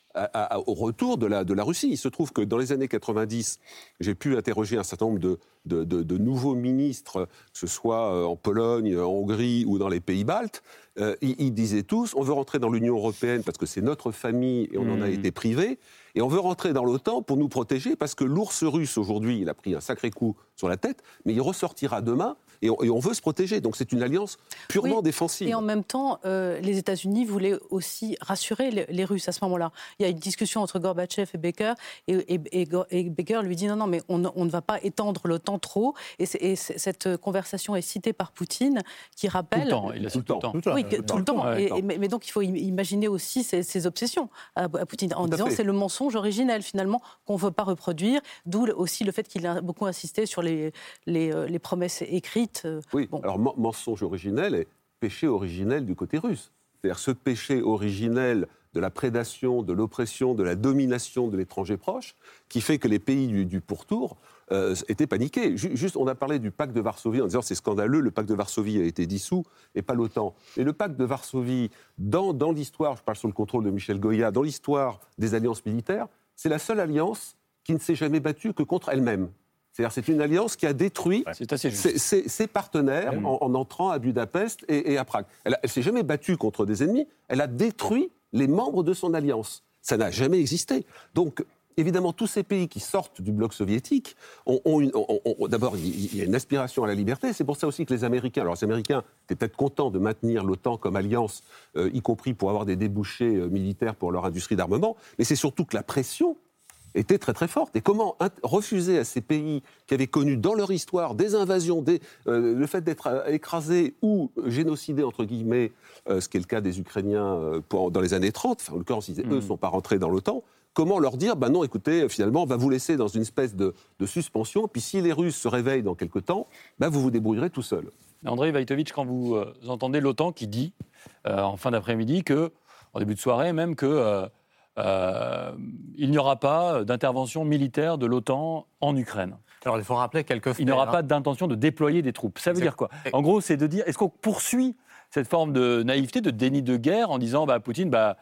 au retour de la, de la Russie. Il se trouve que dans les années 90, j'ai pu interroger un certain nombre de, de, nouveaux ministres, que ce soit euh, en Pologne, en Hongrie ou dans les pays baltes. Euh, ils, disaient tous, on veut rentrer dans l'Union européenne parce que c'est notre famille et on en a mmh. été privé. Et on veut rentrer dans l'OTAN pour nous protéger parce que l'ours russe, aujourd'hui, il a pris un sacré coup sur la tête, mais il ressortira demain et on, veut se protéger. Donc c'est une alliance purement défensive. Et en même temps, euh, les États-Unis voulaient aussi rassurer les, Russes à ce moment-là. Il y a une discussion entre Gorbatchev et Baker, et, et, Baker lui dit non, non, mais on, ne va pas étendre l'OTAN trop. Et, cette conversation est citée par Poutine, qui rappelle. Tout le temps, il a tout le temps. Oui, tout le temps. mais, donc il faut imaginer aussi ses, obsessions à, Poutine, en disant c'est le mensonge originel finalement qu'on ne veut pas reproduire, d'où aussi le fait qu'il a beaucoup insisté sur les, les, euh, les promesses écrites euh, oui, alors mensonge originel et péché originel du côté russe. C'est-à-dire ce péché originel de la prédation, de l'oppression, de la domination de l'étranger proche, qui fait que les pays du, pourtour euh, étaient paniqués. Juste, on a parlé du pacte de Varsovie en disant c'est scandaleux, le pacte de Varsovie a été dissous et pas l'OTAN. Et le pacte de Varsovie, dans, dans l'histoire, je parle sous le contrôle de Michel Goya, dans l'histoire des alliances militaires, c'est la seule alliance qui ne s'est jamais battue que contre elle-même. C'est-à-dire c'est une alliance qui a détruit ses, partenaires en, entrant à Budapest et, à Prague. Elle ne s'est jamais battue contre des ennemis, elle a détruit les membres de son alliance. Ça n'a jamais existé. Donc, évidemment, tous ces pays qui sortent du bloc soviétique ont, d'abord, il y a une aspiration à la liberté. C'est pour ça aussi que les Américains, alors les Américains étaient peut-être contents de maintenir l'OTAN comme alliance, euh, y compris pour avoir des débouchés euh, militaires pour leur industrie d'armement, mais c'est surtout que la pression était très très forte. Et comment refuser à ces pays qui avaient connu dans leur histoire des invasions, des, euh, le fait d'être écrasés ou génocidés, entre guillemets, euh, ce qui est le cas des Ukrainiens dans les années 30, enfin, en l'occurrence, eux ne mm. sont pas rentrés dans l'OTAN, comment leur dire, ben non, écoutez, finalement, on va vous laisser dans une espèce de, suspension, puis si les Russes se réveillent dans quelque temps, ben vous vous débrouillerez tout seul. André Vaitovitch, quand vous entendez l'OTAN qui dit, en fin d'après-midi, que, en début de soirée même, que euh, il n'y aura pas d'intervention militaire de l'OTAN en Ukraine. Alors il faut rappeler quelques faits. Il n'y aura pas d'intention de déployer des troupes. Ça veut dire quoi? En gros, c'est de dire est-ce qu'on poursuit cette forme de naïveté, de déni de guerre en disant bah, Poutine, bah,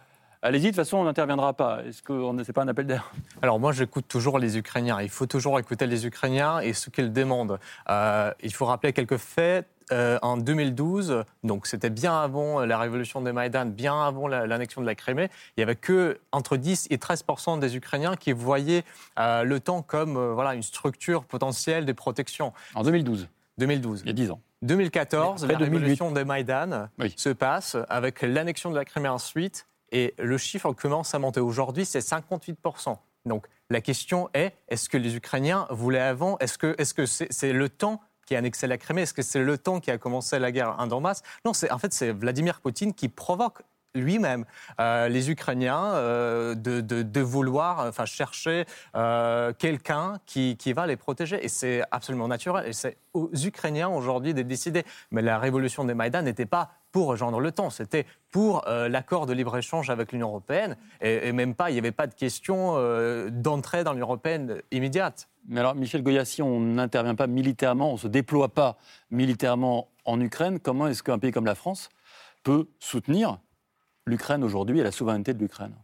Allez-y, de toute façon, on n'interviendra pas. Est-ce que ce n'est pas un appel d'air? Alors moi, j'écoute toujours les Ukrainiens. Il faut toujours écouter les Ukrainiens et ce qu'ils demandent. Euh, il faut rappeler quelques faits. Euh, en 2012, donc c'était bien avant la révolution de Maïdan, bien avant l'annexion de la Crimée, il n'y avait que entre 10 et 13% des Ukrainiens qui voyaient euh, le temps comme euh, voilà, une structure potentielle de protection. En 2012 2012. Il y a 10 ans. 2014, la révolution de Maïdan se passe avec l'annexion de la Crimée ensuite, et le chiffre commence à monter. Aujourd'hui, c'est 58% donc la question est, est-ce que les Ukrainiens voulaient avant? Est-ce que c'est -ce c'est le temps qui a annexé la Crimée? Est-ce que c'est le temps qui a commencé la guerre en Donbass? Non, en fait, c'est Vladimir Poutine qui provoque lui-même euh, les Ukrainiens euh, de, vouloir enfin, chercher euh, quelqu'un qui, qui, va les protéger. Et c'est absolument naturel. Et c'est aux Ukrainiens aujourd'hui de décider. Mais la révolution des Maïdan n'était pas pour rejoindre le temps, c'était pour l'accord de libre-échange avec l'Union européenne. Et, même pas, il n'y avait pas de question d'entrée dans l'Union européenne immédiate. Mais alors, Michel Goya, si on n'intervient pas militairement, on ne se déploie pas militairement en Ukraine, comment est-ce qu'un pays comme la France peut soutenir l'Ukraine aujourd'hui et la souveraineté de l'Ukraine?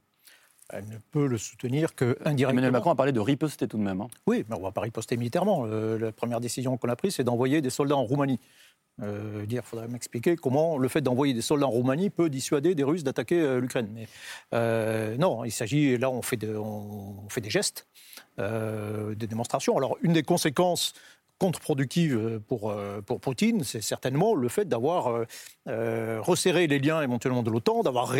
Elle ne peut le soutenir qu'indirectement. Emmanuel Macron a parlé de riposter tout de même. Hein. Oui, mais on ne va pas riposter militairement. la première décision qu'on a prise, c'est d'envoyer des soldats en Roumanie. Euh, dire, il faudrait m'expliquer comment le fait d'envoyer des soldats en Roumanie peut dissuader des Russes d'attaquer euh, l'Ukraine. Mais euh, non, il s'agit là, on fait, on, fait des gestes, des démonstrations. Alors, une des conséquences contre-productive euh, pour, euh, pour Poutine, c'est certainement le fait d'avoir euh, resserré les liens éventuellement de l'OTAN, d'avoir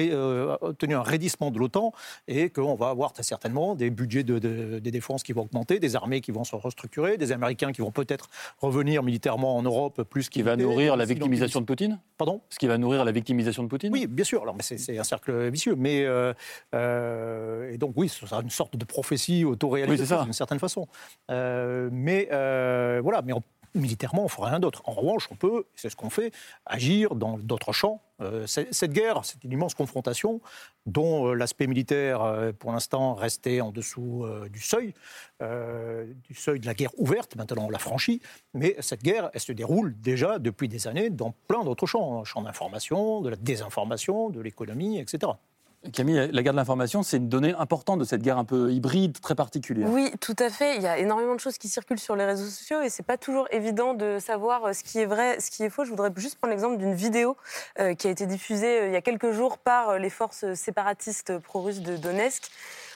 obtenu un raidissement de l'OTAN, et qu'on va avoir très certainement des budgets de, des défenses qui vont augmenter, des armées qui vont se restructurer, des Américains qui vont peut-être revenir militairement en Europe plus qu'il va nourrir la victimisation de Poutine? Pardon? Ce qui va nourrir la victimisation de Poutine? Oui, bien sûr. Alors, mais c'est un cercle vicieux. Mais et donc oui, ce sera une sorte de prophétie autoréaliste d'une certaine façon. mais voilà, mais militairement, on ne fera rien d'autre. En revanche, on peut, c'est ce qu'on fait, agir dans d'autres champs. Euh, cette guerre, c'est une immense confrontation dont euh, l'aspect militaire, euh, pour l'instant, restait en dessous du seuil, du seuil de la guerre ouverte. Maintenant, on l'a franchi. Mais cette guerre, elle se déroule déjà depuis des années dans plein d'autres champs, champ d'information, de la désinformation, de l'économie, etc. Camille, la guerre de l'information, c'est une donnée importante de cette guerre un peu hybride, très particulière. Oui, tout à fait. Il y a énormément de choses qui circulent sur les réseaux sociaux et c'est pas toujours évident de savoir euh, ce qui est vrai, ce qui est faux. Je voudrais juste prendre l'exemple d'une vidéo euh, qui a été diffusée euh, il y a quelques jours par les forces séparatistes pro-russes de Donetsk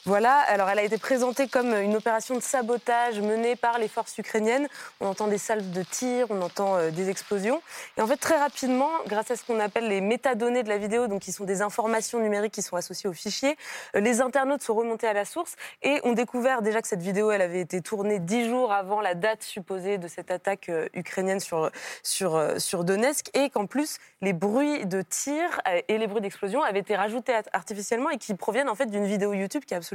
voilà, alors elle a été présentée comme une opération de sabotage menée par les forces ukrainiennes. On entend des salves de tir, on entend euh, des explosions. Et en fait, très rapidement, grâce à ce qu'on appelle les métadonnées de la vidéo, donc qui sont des informations numériques qui sont associées au fichier, euh, les internautes sont remontés à la source et ont découvert déjà que cette vidéo, elle avait été tournée dix jours avant la date supposée de cette attaque euh, ukrainienne sur, sur, sur Donetsk et qu'en plus, les bruits de tir et les bruits d'explosion avaient été rajoutés artificiellement et qui proviennent en fait d'une vidéo YouTube qui est absolument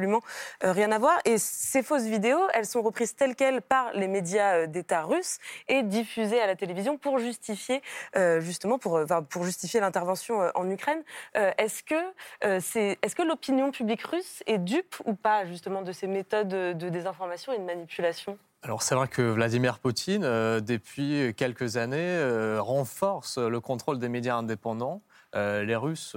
euh, rien à voir. Et ces fausses vidéos, elles sont reprises telles quelles par les médias euh, d'État russes et diffusées à la télévision pour justifier, euh, justement, pour, pour justifier l'intervention en Ukraine. est-ce que, c'est, est-ce que l'opinion publique russe est dupe ou pas, justement, de ces méthodes de désinformation et de manipulation? Alors c'est vrai que Vladimir Poutine, depuis quelques années, renforce le contrôle des médias indépendants. les Russes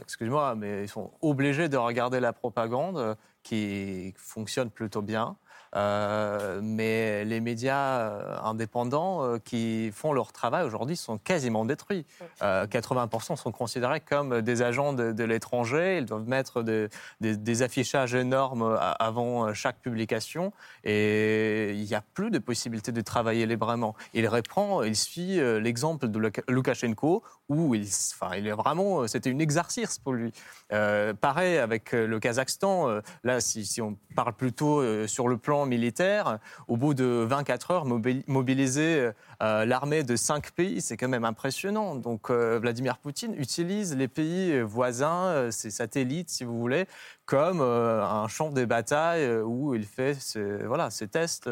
excuse-moi, mais ils sont obligés de regarder la propagande qui fonctionne plutôt bien. Euh, mais les médias euh, indépendants euh, qui font leur travail aujourd'hui sont quasiment détruits. 80% sont considérés comme des agents de, l'étranger. Ils doivent mettre des, affichages énormes avant chaque publication et il n'y a plus de possibilité de travailler librement. Il reprend, il suit l'exemple de Loukachenko où il, est vraiment, c'était une exercice pour lui. pareil avec le Kazakhstan. là, si on parle plutôt sur le plan militaire. Au bout de 24 heures, mobiliser euh, l'armée de cinq pays, c'est quand même impressionnant. Donc euh, Vladimir Poutine utilise les pays voisins, euh, ses satellites, si vous voulez, comme un champ de bataille où il fait ses, voilà, ses tests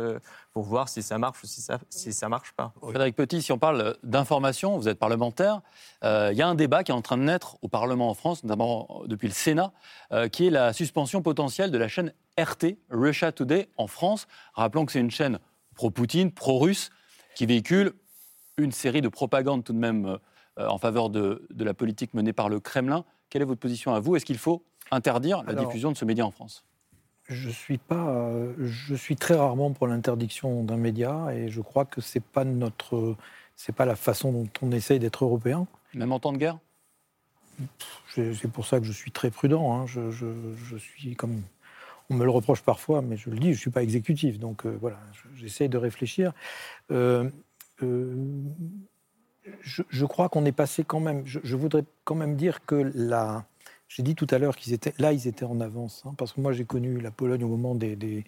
pour voir si ça marche ou si ça si ça marche pas. Frédéric Petit, si on parle d'information, vous êtes parlementaire, il y a un débat qui est en train de naître au Parlement en France, notamment depuis le Sénat, qui est la suspension potentielle de la chaîne RT, Russia Today, en France. Rappelons que c'est une chaîne pro-Poutine, pro-russe, qui véhicule une série de propagandes tout de même euh, en faveur de, la politique menée par le Kremlin. Quelle est votre position à vous? Est-ce qu'il faut interdire la diffusion de ce média en France? je suis pas, euh, je suis très rarement pour l'interdiction d'un média et je crois que c'est pas notre, c'est pas la façon dont on essaye d'être européen. Même en temps de guerre? C'est pour ça que je suis très prudent. Hein. Je, je, suis comme on me le reproche parfois, mais je le dis, je ne suis pas exécutif. Donc euh, voilà, j'essaie de réfléchir. Euh, euh, je, crois qu'on est passé quand même. Je, voudrais quand même dire que là, j'ai dit tout à l'heure qu'ils étaient là, ils étaient en avance, hein, parce que moi j'ai connu la Pologne au moment des,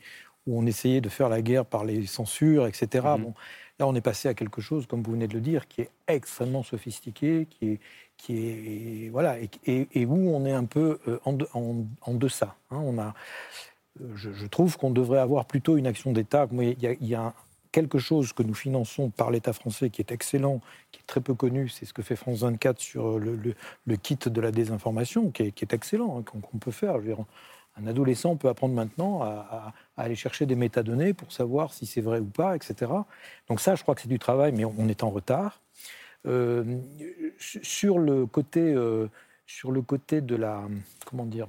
où on essayait de faire la guerre par les censures, etc. Mm-hmm. Bon, là, on est passé à quelque chose, comme vous venez de le dire, qui est extrêmement sophistiqué, qui est, qui est voilà, et, où on est un peu en, en, deçà. Hein. On a, je, trouve qu'on devrait avoir plutôt une action d'État. Il y a, il y a quelque chose que nous finançons par l'État français qui est excellent, qui est très peu connu, c'est ce que fait France 24 sur le, kit de la désinformation, qui est, qui est excellent, hein, qu'on peut faire. Un adolescent peut apprendre maintenant à, aller chercher des métadonnées pour savoir si c'est vrai ou pas, etc. Donc ça, je crois que c'est du travail, mais on est en retard. Euh, sur le côté euh, sur le côté de la, comment dire,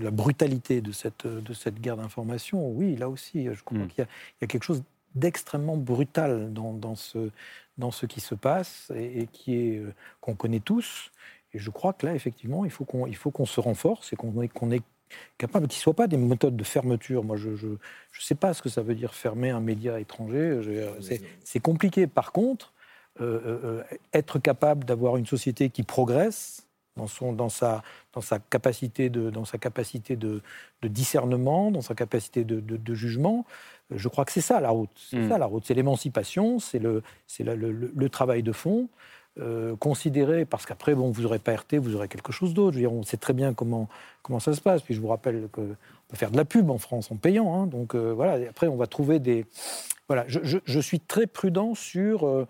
la brutalité de cette, de cette guerre d'information, oui, là aussi, je crois mm. qu'il y, a quelque chose d'extrêmement brutal dans, dans, ce, dans ce qui se passe et, qui est euh, qu'on connaît tous. Et je crois que là, effectivement, il faut qu'on il faut qu'on se renforce et qu'on qu'on est capable qu'il ne soit pas des méthodes de fermeture. Moi, je ne sais pas ce que ça veut dire fermer un média étranger. C'est compliqué. Par contre, euh, euh, être capable d'avoir une société qui progresse, dans, son, dans, sa, dans sa capacité, de, dans sa capacité de, de discernement, dans sa capacité de, de, jugement. Euh, je crois que c'est ça la route. C'est mm. ça la route. C'est l'émancipation, c'est le, le, le, le, travail de fond. Euh, considérer, parce qu'après, bon, vous n'aurez pas RT, vous aurez quelque chose d'autre. Je veux dire, on sait très bien comment, comment ça se passe. Puis je vous rappelle qu'on peut faire de la pub en France en payant. Hein. donc euh, voilà, après, on va trouver des. Voilà, je, je, je suis très prudent sur. Euh,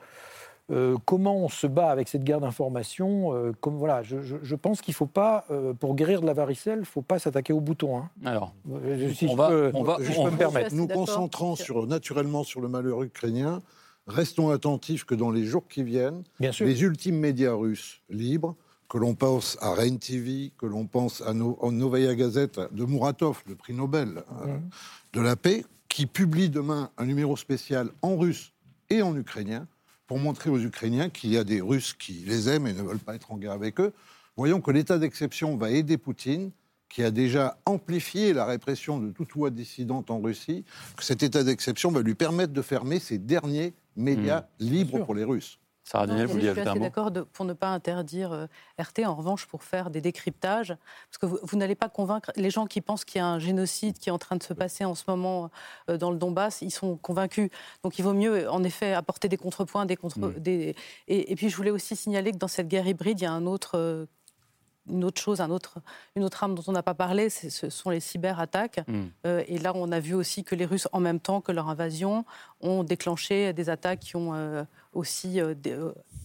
euh, comment on se bat avec cette guerre d'information euh, comme, voilà, je, pense qu'il ne faut pas, euh, pour guérir de la varicelle, il ne faut pas s'attaquer au bouton. Hein. Alors, si on, va, on va, me permettre. Nous concentrons sur, naturellement sur le malheur ukrainien. Restons attentifs que dans les jours qui viennent, les ultimes médias russes libres, que l'on pense à Rain TV, que l'on pense à, Novaya Gazette de Muratov, le prix Nobel mmh. de la paix, qui publie demain un numéro spécial en russe et en ukrainien, pour montrer aux Ukrainiens qu'il y a des Russes qui les aiment et ne veulent pas être en guerre avec eux. Voyons que l'état d'exception va aider Poutine, qui a déjà amplifié la répression de toute loi dissidente en Russie, que cet état d'exception va lui permettre de fermer ses derniers médias mmh. libres pour les Russes. Sarah Daniel, vous Je suis assez d'accord pour ne pas interdire euh, RT, en revanche, pour faire des décryptages, parce que vous, n'allez pas convaincre les gens qui pensent qu'il y a un génocide qui est en train de se passer en ce moment euh, dans le Donbass, ils sont convaincus. Donc il vaut mieux, en effet, apporter des contrepoints, des contre... Mm. Des... Et, et, puis je voulais aussi signaler que dans cette guerre hybride, il y a un autre euh, une autre chose, un autre, une autre arme dont on n'a pas parlé, ce sont les cyberattaques. Mm. Euh, et là, on a vu aussi que les Russes, en même temps que leur invasion, ont déclenché des attaques qui ont euh, aussi euh,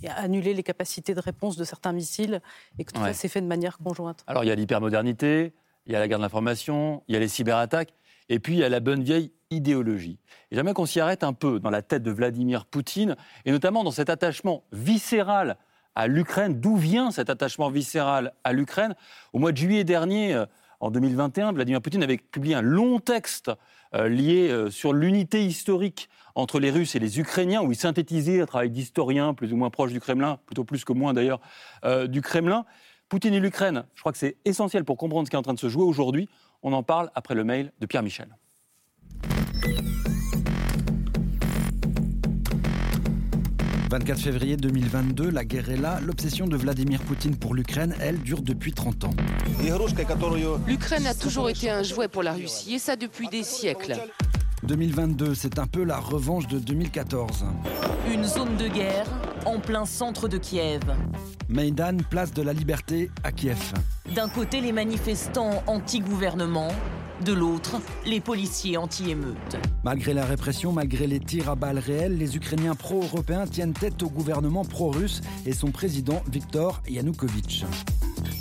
annulé les capacités de réponse de certains missiles et que tout ça s'est fait de manière conjointe. Alors, il y a l'hypermodernité, il y a la guerre de l'information, il y a les cyberattaques, et puis il y a la bonne vieille idéologie. Et j'aimerais qu'on s'y arrête un peu dans la tête de Vladimir Poutine, et notamment dans cet attachement viscéral à l'Ukraine. D'où vient cet attachement viscéral à l'Ukraine? Au mois de juillet dernier, euh, en 2021, Vladimir Poutine avait publié un long texte euh, lié euh, sur l'unité historique entre les Russes et les Ukrainiens, où il synthétisait un travail d'historien plus ou moins proche du Kremlin, plutôt plus que moins d'ailleurs, du Kremlin. Poutine et l'Ukraine, je crois que c'est essentiel pour comprendre ce qui est en train de se jouer aujourd'hui. On en parle après le mail de Pierre Michel. 24 février 2022, la guerre est là. L'obsession de Vladimir Poutine pour l'Ukraine, elle, dure depuis 30 ans. L'Ukraine a toujours été un jouet pour la Russie, et ça depuis des siècles. 2022, c'est un peu la revanche de 2014. Une zone de guerre en plein centre de Kiev. Maïdan, place de la liberté à Kiev. D'un côté, les manifestants anti-gouvernement, de l'autre, les policiers anti-émeutes. Malgré la répression, malgré les tirs à balles réelles, les Ukrainiens pro-européens tiennent tête au gouvernement pro-russe et son président Viktor Yanukovych.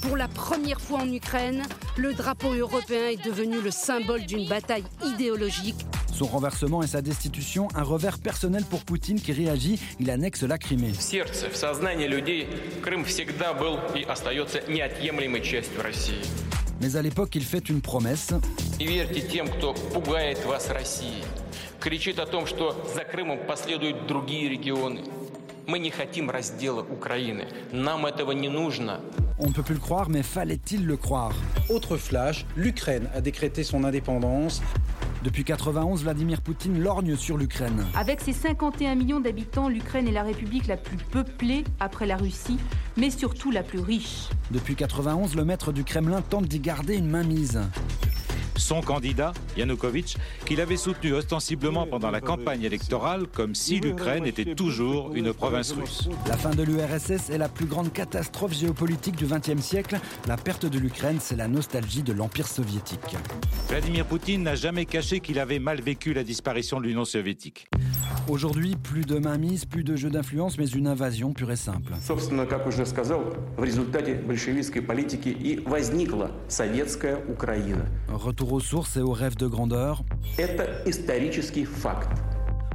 Pour la première fois en Ukraine, le drapeau européen est devenu le symbole d'une bataille idéologique. Son renversement et sa destitution, un revers personnel pour Poutine qui réagit, il annexe la Crimée. Mais à l'époque, il fait une promesse. On ne peut plus le croire, mais fallait-il le croire? Autre flash, l'Ukraine a décrété son indépendance. Depuis 91, Vladimir Poutine lorgne sur l'Ukraine. Avec ses 51 millions d'habitants, l'Ukraine est la république la plus peuplée après la Russie, mais surtout la plus riche. Depuis 91, le maître du Kremlin tente d'y garder une mainmise son candidat, Yanukovych, qu'il avait soutenu ostensiblement pendant la campagne électorale comme si l'Ukraine était toujours une province russe. La fin de l'URSS est la plus grande catastrophe géopolitique du XXe siècle. La perte de l'Ukraine, c'est la nostalgie de l'Empire soviétique. Vladimir Poutine n'a jamais caché qu'il avait mal vécu la disparition de l'Union soviétique. Aujourd'hui, plus de mainmise, plus de jeux d'influence, mais une invasion pure et simple. Retour aux sources et aux rêves de grandeur.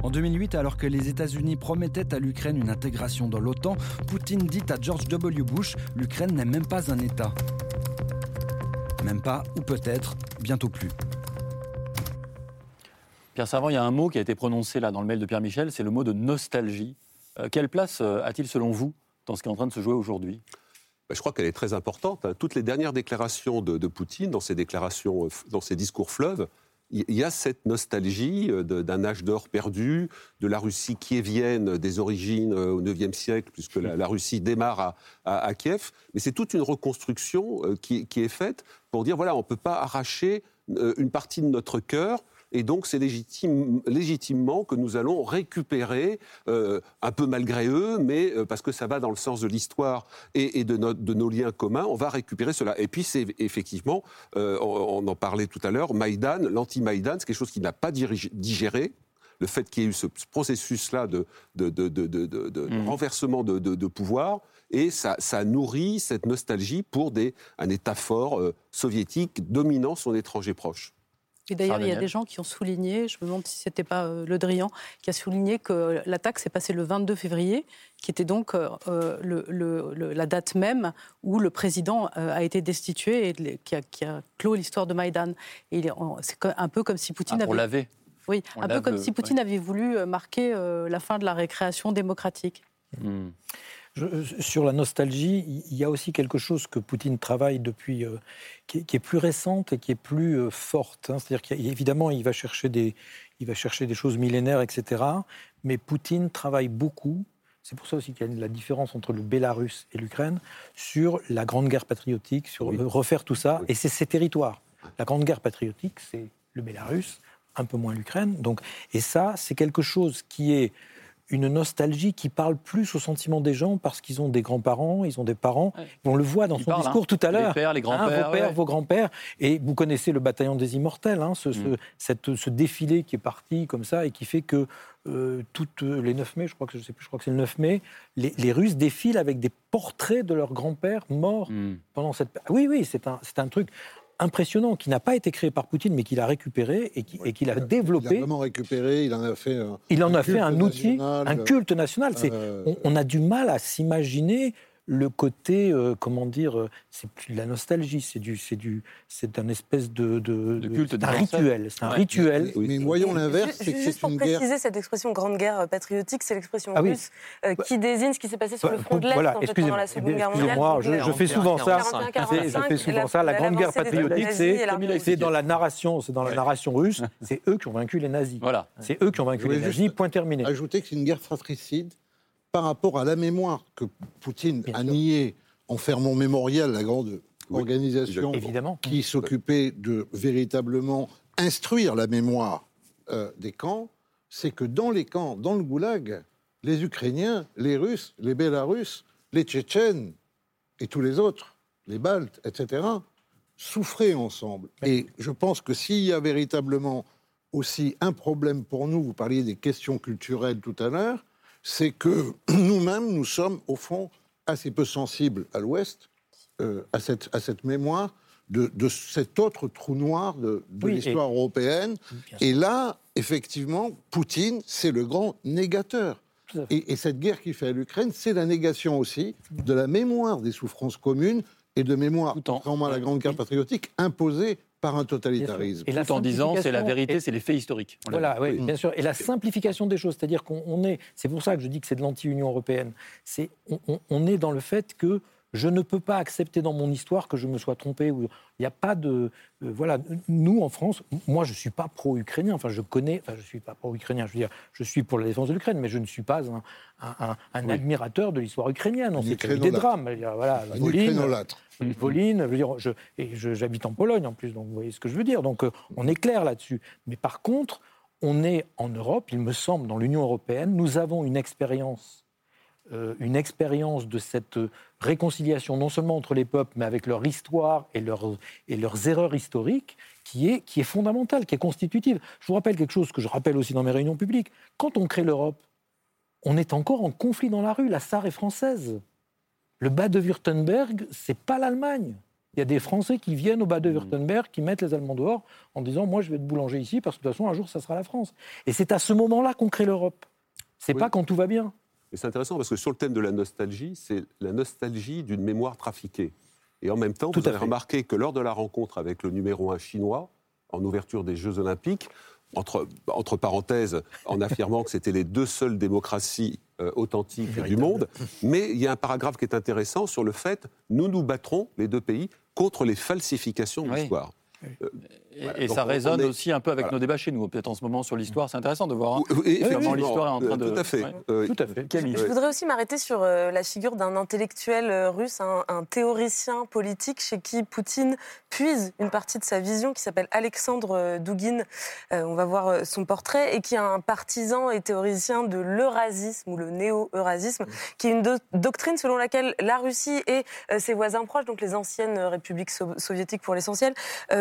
En 2008, alors que les États-Unis promettaient à l'Ukraine une intégration dans l'OTAN, Poutine dit à George W. Bush l'Ukraine n'est même pas un État. Même pas, ou peut-être, bientôt plus. Pierre Servant, il y a un mot qui a été prononcé là dans le mail de Pierre Michel, c'est le mot de nostalgie. Euh, quelle place euh, a-t-il selon vous dans ce qui est en train de se jouer aujourd'hui? Je crois qu'elle est très importante. Hein. Toutes les dernières déclarations de, Poutine, dans ses déclarations, euh, dans ses discours fleuves, il y a cette nostalgie d'un âge d'or perdu, de la Russie qui vienne des origines au IXe siècle, puisque la, Russie démarre à, Kiev. Mais c'est toute une reconstruction qui, qui, est faite pour dire voilà, on ne peut pas arracher une partie de notre cœur et donc, c'est légitime, légitimement que nous allons récupérer, euh, un peu malgré eux, mais euh, parce que ça va dans le sens de l'histoire et, de, de, nos liens communs, on va récupérer cela. Et puis, c'est effectivement, euh, on, en parlait tout à l'heure, Maïdan, l'anti-Maïdan, c'est quelque chose qui n'a pas digéré le fait qu'il y ait eu ce processus-là de, de, de, mmh. renversement de, pouvoir, et ça, ça, nourrit cette nostalgie pour des, un État fort soviétique dominant son étranger proche. Et d'ailleurs, il y a des gens qui ont souligné, je me demande si c'était pas euh, Le Drian, qui a souligné que l'attaque s'est passée le 22 février, qui était donc euh, euh, le, la date même où le président a été destitué et qui a, qui a clos l'histoire de Maïdan. C'est un peu comme si Poutine ah, avait. Oui, un peu comme si Poutine avait voulu marquer la fin de la récréation démocratique. Hmm sur la nostalgie, il y a aussi quelque chose que Poutine travaille depuis, euh, qui, est, plus récente et qui est plus euh, forte. Hein. C'est-à-dire qu'évidemment, il va chercher des, il va chercher des choses millénaires, etc. Mais Poutine travaille beaucoup. C'est pour ça aussi qu'il y a la différence entre le Bélarus et l'Ukraine sur la grande guerre patriotique, sur refaire tout ça. Et c'est ces territoires. La grande guerre patriotique, c'est le Bélarus, un peu moins l'Ukraine. Donc, et ça, c'est quelque chose qui est une nostalgie qui parle plus au sentiment des gens parce qu'ils ont des grands-parents, ils ont des parents. On le voit dans son discours hein. tout à l'heure. Les pères, les hein, grands-pères. vos pères, vos grands-pères. Et vous connaissez le bataillon des immortels, hein, ce, mm. cette, ce, défilé qui est parti comme ça et qui fait que euh, toutes les 9 mai, je crois que je sais plus, je crois que c'est le 9 mai, les, Russes défilent avec des portraits de leurs grands-pères morts mm. pendant cette. Oui, oui, c'est un, c'est un truc impressionnant qui n'a pas été créé par Poutine, mais qu'il a récupéré et qu'il a développé. Il a vraiment récupéré, il en a fait un, il en a fait un outil, un culte national. Euh, on, a du mal à s'imaginer le côté, euh, comment dire, euh, c'est plus de la nostalgie, c'est du, c'est du, c'est un espèce de, de, culte, un rituel, c'est un rituel. Mais, voyons l'inverse, c'est que c'est une guerre. Pour préciser cette expression grande guerre patriotique, c'est l'expression ah russe qui désigne ce qui s'est passé sur le front de l'Est voilà, en fait, pendant la Seconde Guerre mondiale. Moi, je, je, fais souvent ça. je fais souvent ça. La grande guerre patriotique, c'est dans la narration, c'est dans la narration russe. C'est eux qui ont vaincu les nazis. Voilà, c'est eux qui ont vaincu les nazis. Point terminé. Ajouter que c'est une guerre fratricide par rapport à la mémoire que Poutine a nié en fermant mémorial, la grande organisation qui s'occupait de véritablement instruire la mémoire euh, des camps, c'est que dans les camps, dans le goulag, les Ukrainiens, les Russes, les Bélarusses, les Tchétchènes et tous les autres, les Baltes, etc., souffraient ensemble. Et je pense que s'il y a véritablement aussi un problème pour nous, vous parliez des questions culturelles tout à l'heure, c'est que nous-mêmes, nous sommes au fond assez peu sensibles à l'Ouest, euh, à, cette, à cette mémoire de, cet autre trou noir de, l'histoire européenne. Et là, effectivement, Poutine, c'est le grand négateur. Et, et, cette guerre qui fait à l'Ukraine, c'est la négation aussi de la mémoire des souffrances communes et de mémoire, contrairement à la grande guerre patriotique, imposée par un totalitarisme. Et Tout en disant c'est la vérité, c'est les faits historiques. voilà, oui, bien sûr. Et la simplification des choses, c'est-à-dire qu'on est, c'est pour ça que je dis que c'est de l'anti-Union européenne. C'est on, on, est dans le fait que je ne peux pas accepter dans mon histoire que je me sois trompé. Il n'y a pas de. Euh, voilà, nous en France, moi je ne suis pas pro-ukrainien. Enfin, je connais. Enfin, je ne suis pas pro-ukrainien. Je veux dire, je suis pour la défense de l'Ukraine, mais je ne suis pas un, un, admirateur de l'histoire ukrainienne. On s'est des drames. Voilà, un Voline, Voline, je veux dire, je, et j'habite en Pologne en plus, donc vous voyez ce que je veux dire. Donc euh, on est clair là-dessus. Mais par contre, on est en Europe, il me semble, dans l'Union européenne, nous avons une expérience euh, une expérience de cette réconciliation, non seulement entre les peuples, mais avec leur histoire et, et leurs erreurs historiques, qui est, qui est fondamentale, qui est constitutive. Je vous rappelle quelque chose que je rappelle aussi dans mes réunions publiques. Quand on crée l'Europe, on est encore en conflit dans la rue. La Sarre est française. Le bas de Württemberg, c'est pas l'Allemagne. Il y a des Français qui viennent au bas de Württemberg, qui mettent les Allemands dehors en disant Moi, je vais être boulanger ici parce que de toute façon, un jour, ça sera la France. Et c'est à ce moment-là qu'on crée l'Europe. C'est pas quand tout va bien. Et c'est intéressant parce que sur le thème de la nostalgie, c'est la nostalgie d'une mémoire trafiquée. Et en même temps, vous avez remarqué que lors de la rencontre avec le numéro 1 chinois, en ouverture des Jeux Olympiques, entre, entre parenthèses, en affirmant que c'était les deux seules démocraties euh, authentiques du monde. Mais il y a un paragraphe qui est intéressant sur le fait nous nous battrons, les deux pays, contre les falsifications de l'histoire. Euh, et, ça résonne aussi un peu avec nos débats chez nous, peut-être en ce moment sur l'histoire. C'est intéressant de voir comment l'histoire est en train de. Tout à fait. Tout à fait. Je voudrais aussi m'arrêter sur euh, la figure d'un intellectuel euh, russe, un, théoricien politique chez qui Poutine puise une partie de sa vision, qui s'appelle Alexandre Douguin. on va voir son portrait, et qui est un partisan et théoricien de l'eurasisme ou le néo-eurasisme, qui est une doctrine selon laquelle la Russie et ses voisins proches, donc les anciennes républiques soviétiques pour l'essentiel,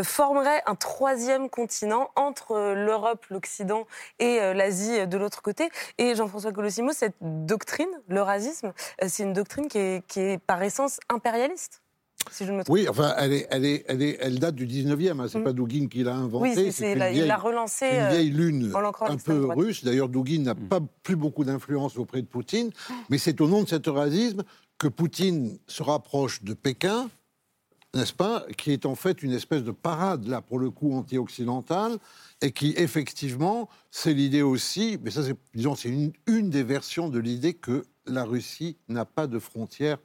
formeraient un troisième continent entre euh, l'Europe, l'Occident et euh, l'Asie de l'autre côté. Et Jean-François Colossimo, cette doctrine, l'eurasisme, euh, c'est une doctrine qui est, par essence impérialiste. Si je me trompe. Oui, enfin, elle, est, elle, est, elle, est, elle date du 19e, hein. c'est mm. pas Dugin qui l'a inventé. Oui, c'est, il l'a relancé. une vieille lune un peu russe. D'ailleurs, Dugin n'a mm. pas plus beaucoup d'influence auprès de Poutine, mais c'est au nom de cet eurasisme que Poutine se rapproche de Pékin, n'est-ce pas, qui est en fait une espèce de parade, là, pour le coup, anti-occidentale, et qui, effectivement, c'est l'idée aussi, mais ça, c'est, disons, c'est une, une des versions de l'idée que la Russie n'a pas de frontières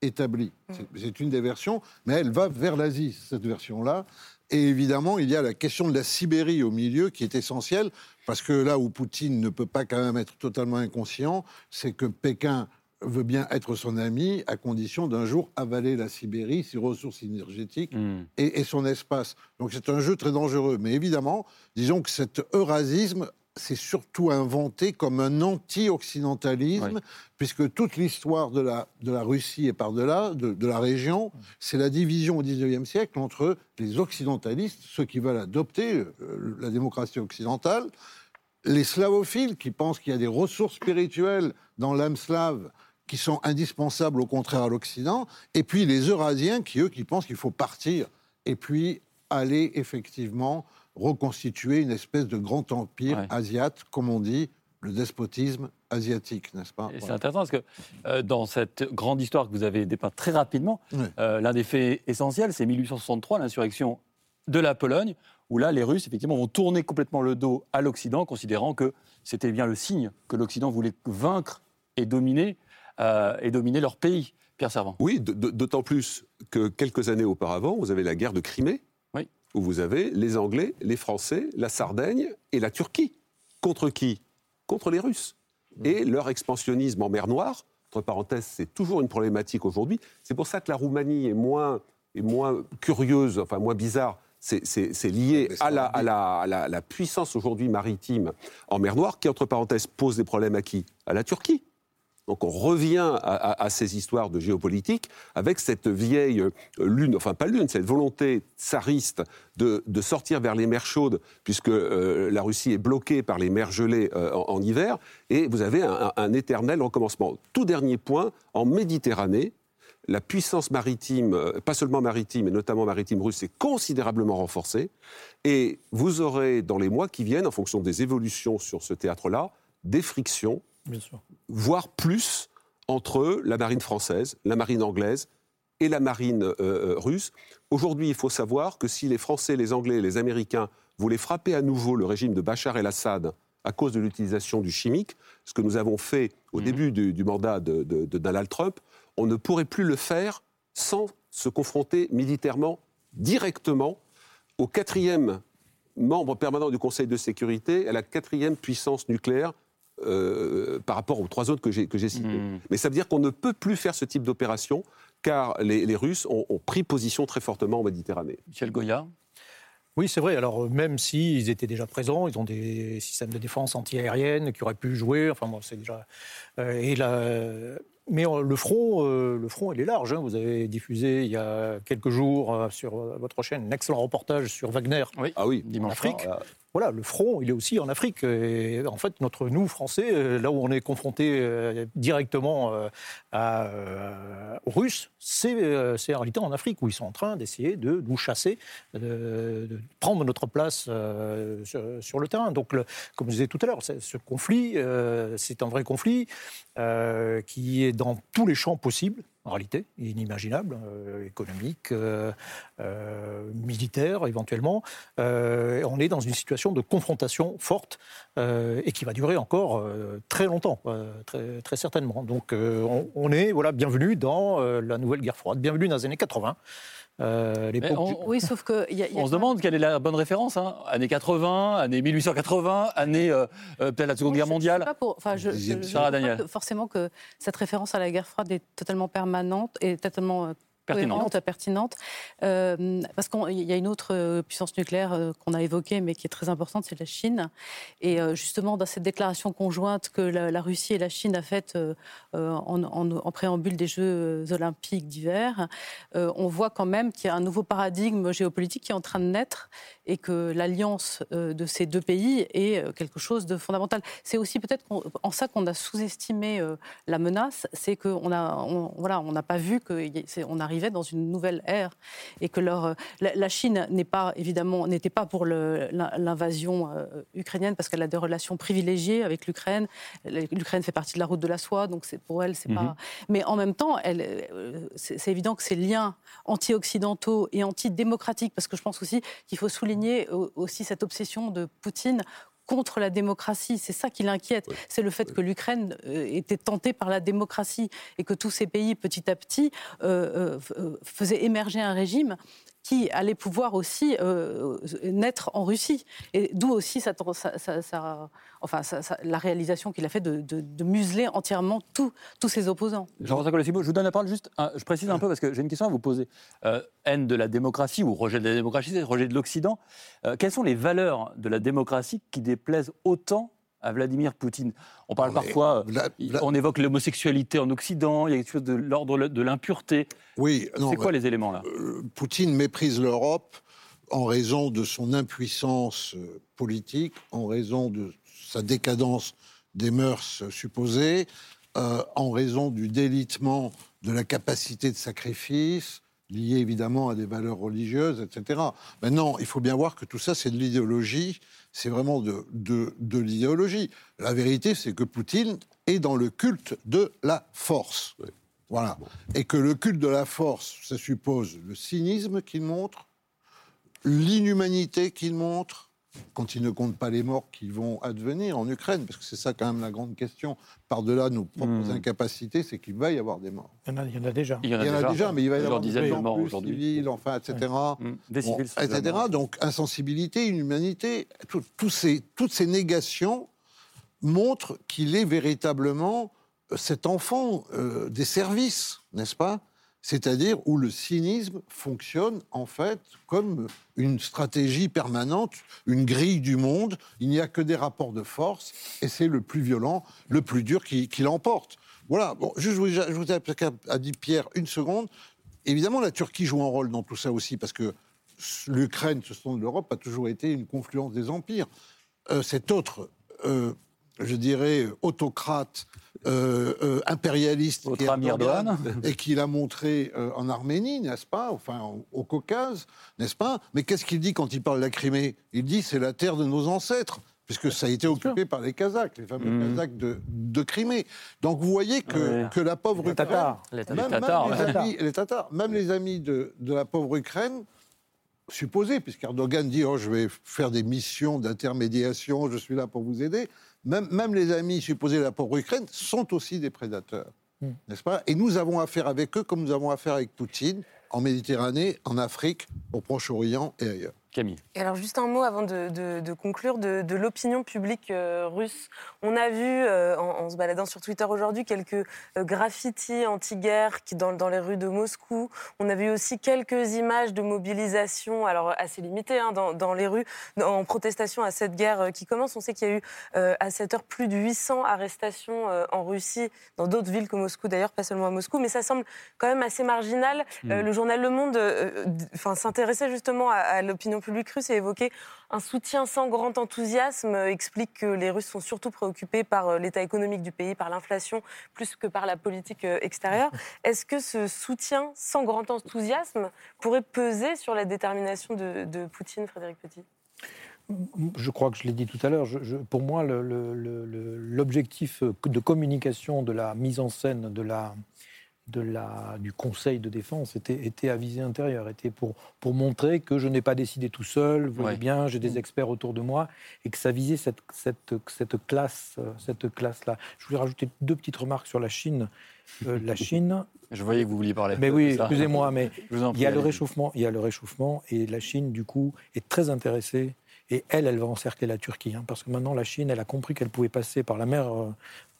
établies. Mm. C'est, une des versions, mais elle va vers l'Asie, cette version-là. Et évidemment, il y a la question de la Sibérie au milieu qui est essentielle, parce que là où Poutine ne peut pas quand même être totalement inconscient, c'est que Pékin veut bien être son ami à condition d'un jour avaler la Sibérie, ses ressources énergétiques hmm. et, son espace. Donc c'est un jeu très dangereux. Mais évidemment, disons que cet eurasisme c'est surtout inventé comme un anti-occidentalisme, puisque toute l'histoire de la, de la Russie et par-delà, de, de, la région, c'est la division au XIXe siècle entre les occidentalistes, ceux qui veulent adopter euh, la démocratie occidentale, les slavophiles qui pensent qu'il y a des ressources spirituelles dans l'âme slave qui sont indispensables au contraire à l'Occident, et puis les Eurasiens qui, eux, qui pensent qu'il faut partir et puis aller effectivement reconstituer une espèce de grand empire asiate, comme on dit, le despotisme asiatique, n'est-ce pas? C'est intéressant parce que euh, dans cette grande histoire que vous avez dépeinte très rapidement, euh, l'un des faits essentiels, c'est 1863, l'insurrection de la Pologne, où là, les Russes, effectivement, vont tourner complètement le dos à l'Occident, considérant que c'était bien le signe que l'Occident voulait vaincre et dominer euh, et dominer leur pays. Pierre Servant. Oui, d'autant plus que quelques années auparavant, vous avez la guerre de Crimée, où vous avez les Anglais, les Français, la Sardaigne et la Turquie. Contre qui? Contre les Russes. Mmh. Et leur expansionnisme en mer Noire, entre parenthèses, c'est toujours une problématique aujourd'hui. C'est pour ça que la Roumanie est moins, est moins curieuse, enfin moins bizarre c'est lié à la, à la, la puissance aujourd'hui maritime en mer Noire, qui, entre parenthèses, pose des problèmes à qui À la Turquie. Donc on revient à, ces histoires de géopolitique avec cette vieille euh, lune, enfin pas lune, cette volonté tsariste de, sortir vers les mers chaudes, puisque euh, la Russie est bloquée par les mers gelées euh, en, hiver, et vous avez un, éternel recommencement. Tout dernier point, en Méditerranée, la puissance maritime, pas seulement maritime, mais notamment maritime russe, est considérablement renforcée. Et vous aurez, dans les mois qui viennent, en fonction des évolutions sur ce théâtre-là, des frictions voire plus, entre la marine française, la marine anglaise et la marine euh, euh, russe. Aujourd'hui, il faut savoir que si les Français, les Anglais et les Américains voulaient frapper à nouveau le régime de Bachar el-Assad à cause de l'utilisation du chimique, ce que nous avons fait au mhm. début du, mandat de, de, Donald Trump, on ne pourrait plus le faire sans se confronter militairement directement au quatrième membre permanent du Conseil de sécurité, à la quatrième puissance nucléaire euh, par rapport aux trois autres que j'ai, citées. Hmm. Mais ça veut dire qu'on ne peut plus faire ce type d'opération car les, Russes ont, pris position très fortement en Méditerranée. Michel Goya oui, c'est vrai. Alors, même s'ils étaient déjà présents, ils ont des systèmes de défense antiaérienne qui auraient pu jouer. Enfin, bon, c'est déjà. Euh, et la, mais le front, le front, il est large. Hein. Vous avez diffusé il y a quelques jours sur votre chaîne un excellent reportage sur Wagner ah oui, en Afrique voilà, le front, il est aussi en Afrique. Et en fait, notre nous, Français, euh, là où on est confronté euh, directement euh, aux Russes, c'est en réalité en Afrique, où ils sont en train d'essayer de nous chasser, de, prendre notre place sur, le terrain. Donc, comme je disais tout à l'heure, ce conflit, c'est un vrai conflit qui est dans tous les champs possibles en réalité, inimaginable, euh, économique, euh, euh, militaire éventuellement. on est dans une situation de confrontation forte et qui va durer encore très longtemps, très, certainement. Donc on, on, est voilà, bienvenue dans la nouvelle guerre froide, bienvenue dans les années 80. Euh, on, Oui, sauf que. on se demande quelle est la bonne référence. Hein. Années 80, années 1880, année euh, euh, peut-être la Seconde Guerre mondiale. Pas je, je, forcément que cette référence à la guerre froide est totalement permanente et totalement pertinente. pertinente euh, parce qu'il y a une autre euh, puissance nucléaire euh, qu'on a évoquée, mais qui est très importante, c'est la Chine. Et justement, dans cette déclaration conjointe que la, Russie et la Chine a faite en, préambule des Jeux olympiques d'hiver, on voit quand même qu'il y a un nouveau paradigme géopolitique qui est en train de naître et que l'alliance de ces deux pays est quelque chose de fondamental. C'est aussi peut-être en ça qu'on a sous-estimé la menace, c'est qu'on n'a voilà, on n'a pas vu qu'on arrive dans une nouvelle ère et que leur, euh, la, Chine n'est pas évidemment n'était pas pour l'invasion euh, ukrainienne parce qu'elle a des relations privilégiées avec l'Ukraine. L'Ukraine fait partie de la route de la soie, donc c'est pour elle c'est pas. Mhm. Mais en même temps, euh, c'est évident que ces liens anti-occidentaux et anti-démocratiques, parce que je pense aussi qu'il faut souligner aussi cette obsession de Poutine contre la démocratie. C'est ça qui l'inquiète. C'est le fait que l'Ukraine euh, était tentée par la démocratie et que tous ces pays, petit à petit, euh, euh, faisaient émerger un régime qui allait pouvoir aussi naître en Russie. Et d'où aussi la réalisation qu'il a fait de, museler entièrement tous ses opposants. Jean-François je vous donne la parole juste, je précise un peu parce que j'ai une question à vous poser. haine de la démocratie ou rejet de la démocratie, rejet de l'Occident. quelles sont les valeurs de la démocratie qui déplaisent autant à Vladimir Poutine. On parle parfois, on évoque l'homosexualité en Occident, il y a quelque chose de l'ordre de l'impureté. Oui, c'est quoi les éléments là? euh, Poutine méprise l'Europe en raison de son impuissance euh, politique, en raison de sa décadence des mœurs supposées, euh, en raison du délitement de la capacité de sacrifice, lié évidemment à des valeurs religieuses, etc. Maintenant, il faut bien voir que tout ça, c'est de l'idéologie, c'est vraiment de, de, l'idéologie. La vérité, c'est que Poutine est dans le culte de la force. Voilà. Et que le culte de la force, ça suppose le cynisme qu'il montre, l'inhumanité qu'il montre, quand il ne compte pas les morts qui vont advenir en Ukraine, parce que c'est ça quand même la grande question, par-delà nos propres hmm. incapacités, c'est qu'il va y avoir des morts. Il y en a, il y en a déjà. Il y en a, déjà, mais il va y avoir des morts aujourd'hui. Civils, enfin, etc. Des civils, etc. Donc, insensibilité, inhumanité, ces, toutes ces négations montrent qu'il est véritablement euh, cet enfant euh, des services, n'est-ce pas? C'est-à-dire où le cynisme fonctionne en fait comme une stratégie permanente, une grille du monde. Il n'y a que des rapports de force et c'est le plus violent, le plus dur qui, l'emporte. Voilà, bon, juste, je vous ai dit Pierre une seconde. Évidemment, la Turquie joue un rôle dans tout ça aussi parce que l'Ukraine, ce sont de l'Europe, a toujours été une confluence des empires. Euh, cet autre, euh, je dirais, autocrate euh, euh, impérialiste qui Erdogan, et qu'il a montré euh, en Arménie, n'est-ce pas Enfin, au, Caucase, n'est-ce pas. Mais qu'est-ce qu'il dit quand il parle de la Crimée? Il dit c'est la terre de nos ancêtres puisque ça a été occupé par les Kazakhs, les fameux mmh. Kazakhs de, Crimée. Donc vous voyez que, que la pauvre Ukraine... Les Tatars. Même, les, Tatars, même les amis de, de la pauvre Ukraine, supposés, puisqu'Erdogan dit oh, je vais faire des missions d'intermédiation, je suis là pour vous aider même, les amis supposés de la pauvre Ukraine sont aussi des prédateurs. Hmm. N'est-ce pas? Et nous avons affaire avec eux comme nous avons affaire avec Poutine en Méditerranée, en Afrique, au Proche-Orient et ailleurs. Camille. Et alors juste un mot avant de, conclure de, l'opinion publique euh, russe. On a vu euh, en, se baladant sur Twitter aujourd'hui quelques euh, graffitis anti-guerre dans, dans les rues de Moscou. On a vu aussi quelques images de mobilisation, alors assez limitées, hein, dans, les rues en protestation à cette guerre qui commence. On sait qu'il y a eu à cette heure plus de 800 arrestations en Russie, dans d'autres villes que Moscou d'ailleurs, pas seulement à Moscou, mais ça semble quand même assez marginal. Mm. le journal Le Monde s'intéressait justement à, à l'opinion public russe a évoqué un soutien sans grand enthousiasme, euh, explique que les Russes sont surtout préoccupés par euh, l'état économique du pays, par l'inflation, plus que par la politique euh, extérieure. Est-ce que ce soutien sans grand enthousiasme pourrait peser sur la détermination de, Poutine, Frédéric Petit? Je crois que je l'ai dit tout à l'heure. pour moi, l'objectif de communication de la mise en scène de la, de la, du Conseil de défense était, était à visée intérieure, était pour, pour montrer que je n'ai pas décidé tout seul, vous voyez bien, j'ai des mm. experts autour de moi, et que ça visait cette, cette, cette classe, cette classe-là. Je voulais rajouter deux petites remarques sur la Chine. Euh, la Chine. Je voyais que vous vouliez parler. Mais oui, excusez-moi, mais il y a le réchauffement, il y a le réchauffement, et la Chine du coup est très intéressée. Et elle, elle va encercler la Turquie, hein, parce que maintenant la Chine, elle a compris qu'elle pouvait passer par la mer, euh,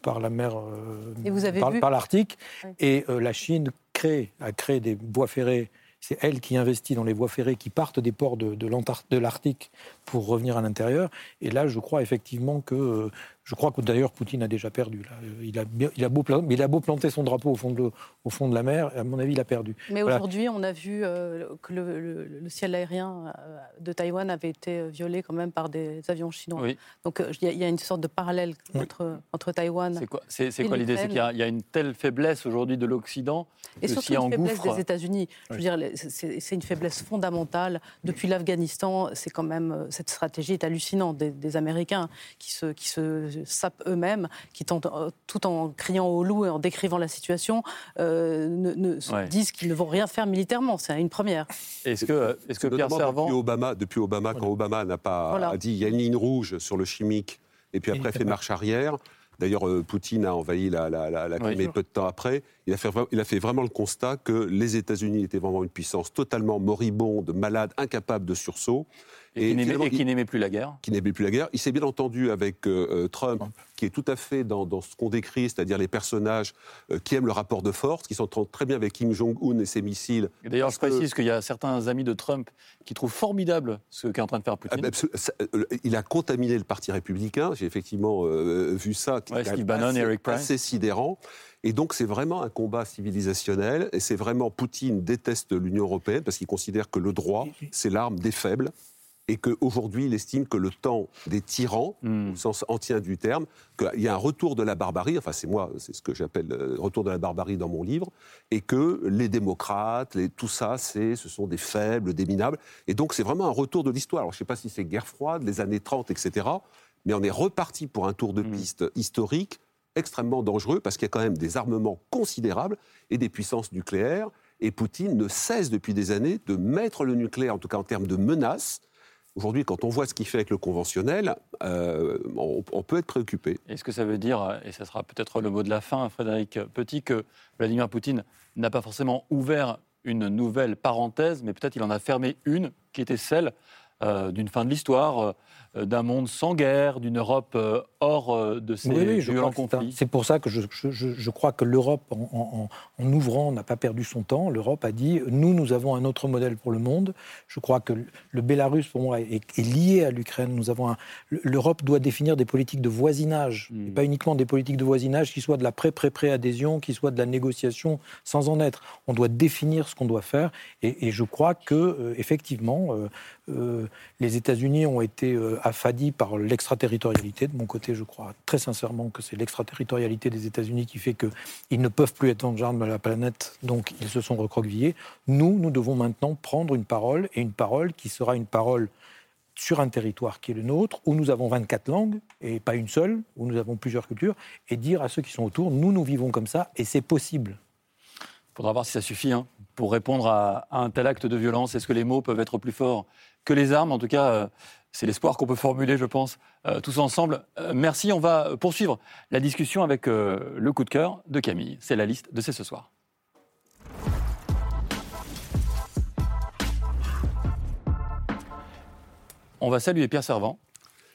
par la mer, euh, par, l'Arctique. Et euh, la Chine crée, a créé des voies ferrées. C'est elle qui investit dans les voies ferrées qui partent des ports de, de l'Arctique pour revenir à l'intérieur. Et là, je crois effectivement que euh, je crois que d'ailleurs Poutine a déjà perdu. Là. Il, a, il, a beau, il a beau planter son drapeau au fond de, au fond de la mer, à mon avis, il a perdu. Mais aujourd'hui, on a vu euh, que le, ciel aérien euh, de Taïwan avait été violé quand même par des avions chinois. Donc euh, il y, a une sorte de parallèle entre, entre Taïwan. C'est quoi, c'est, quoi l'idée? C'est qu'il y, a une telle faiblesse aujourd'hui de l'Occident et surtout une faiblesse des États-Unis. Je veux dire, c'est, une faiblesse fondamentale depuis l'Afghanistan. C'est quand même cette stratégie est hallucinante des, des Américains qui se, qui se sapent eux-mêmes, qui tentent, euh, tout en criant au loup et en décrivant la situation, euh, ne, disent qu'ils ne vont rien faire militairement. C'est une première. Est-ce que, est que Pierre Servant... Depuis Obama, depuis Obama quand Obama n'a pas dit il y a une ligne rouge sur le chimique, et puis après fait marche arrière, D'ailleurs, euh, Poutine a envahi la, la, Crimée peu de temps après. Il a, fait, il a fait vraiment le constat que les États-Unis étaient vraiment une puissance totalement moribonde, malade, incapable de sursaut. Et, qui n'aimait plus la guerre. Qui n'aimait plus la guerre. Il s'est bien entendu avec euh, euh, Trump, qui est tout à fait dans, ce qu'on décrit, c'est-à-dire les personnages euh, qui aiment le rapport de force, qui s'entendent très bien avec Kim Jong-un et ses missiles. D'ailleurs, je précise qu'il y a certains amis de Trump qui trouvent formidable ce qu'est en train de faire Poutine. Ah, il a contaminé le Parti républicain. J'ai effectivement vu ça. Qui Steve Bannon, Eric Price. assez sidérant. Et donc c'est vraiment un combat civilisationnel, et c'est vraiment Poutine déteste l'Union européenne parce qu'il considère que le droit, c'est l'arme des faibles, et qu'aujourd'hui, il estime que le temps des tyrans, hmm. au sens ancien du terme, qu'il y a un retour de la barbarie, enfin c'est moi, c'est ce que j'appelle le retour de la barbarie dans mon livre, et que les démocrates, les, tout ça, c'est, ce sont des faibles, des minables, et donc c'est vraiment un retour de l'histoire. Alors je ne sais pas si c'est guerre froide, les années 30, etc., mais on est reparti pour un tour de hmm. piste historique extrêmement dangereux, parce qu'il y a quand même des armements considérables et des puissances nucléaires, et Poutine ne cesse depuis des années de mettre le nucléaire, en tout cas en termes de menace, Aujourd'hui, quand on voit ce qu'il fait avec le conventionnel, euh, on, peut être préoccupé. Est-ce que ça veut dire, et ce sera peut-être le mot de la fin, Frédéric Petit, que Vladimir Poutine n'a pas forcément ouvert une nouvelle parenthèse, mais peut-être il en a fermé une, qui était celle d'une fin de l'histoire, euh, d'un monde sans guerre, d'une Europe euh, hors de ces violents conflits. C'est pour ça que je, crois que l'Europe, en, ouvrant, n'a pas perdu son temps. L'Europe a dit nous, nous avons un autre modèle pour le monde. Je crois que le Bélarus, pour moi, est, lié à l'Ukraine. Nous avons l'Europe doit définir des politiques de voisinage, et hmm. pas uniquement des politiques de voisinage qui soient de la pré-pré-pré-adhésion, qui soient de la négociation sans en être. On doit définir ce qu'on doit faire, et, je crois que effectivement. Euh, les États-Unis ont été euh, affadis par l'extraterritorialité. De mon côté, je crois très sincèrement que c'est l'extraterritorialité des États-Unis qui fait qu'ils ne peuvent plus être en gendarmes de la planète, donc ils se sont recroquevillés. Nous, nous devons maintenant prendre une parole, et une parole qui sera une parole sur un territoire qui est le nôtre, où nous avons 24 langues, et pas une seule, où nous avons plusieurs cultures, et dire à ceux qui sont autour, nous, nous vivons comme ça, et c'est possible. Il faudra voir si ça suffit hein, pour répondre à, un tel acte de violence. Est-ce que les mots peuvent être plus forts? Que les armes En tout cas, euh, c'est l'espoir qu'on peut formuler, je pense, euh, tous ensemble. Euh, merci. On va poursuivre la discussion avec le coup de cœur de Camille. C'est la liste de C'est ce soir. on va saluer Pierre Servant,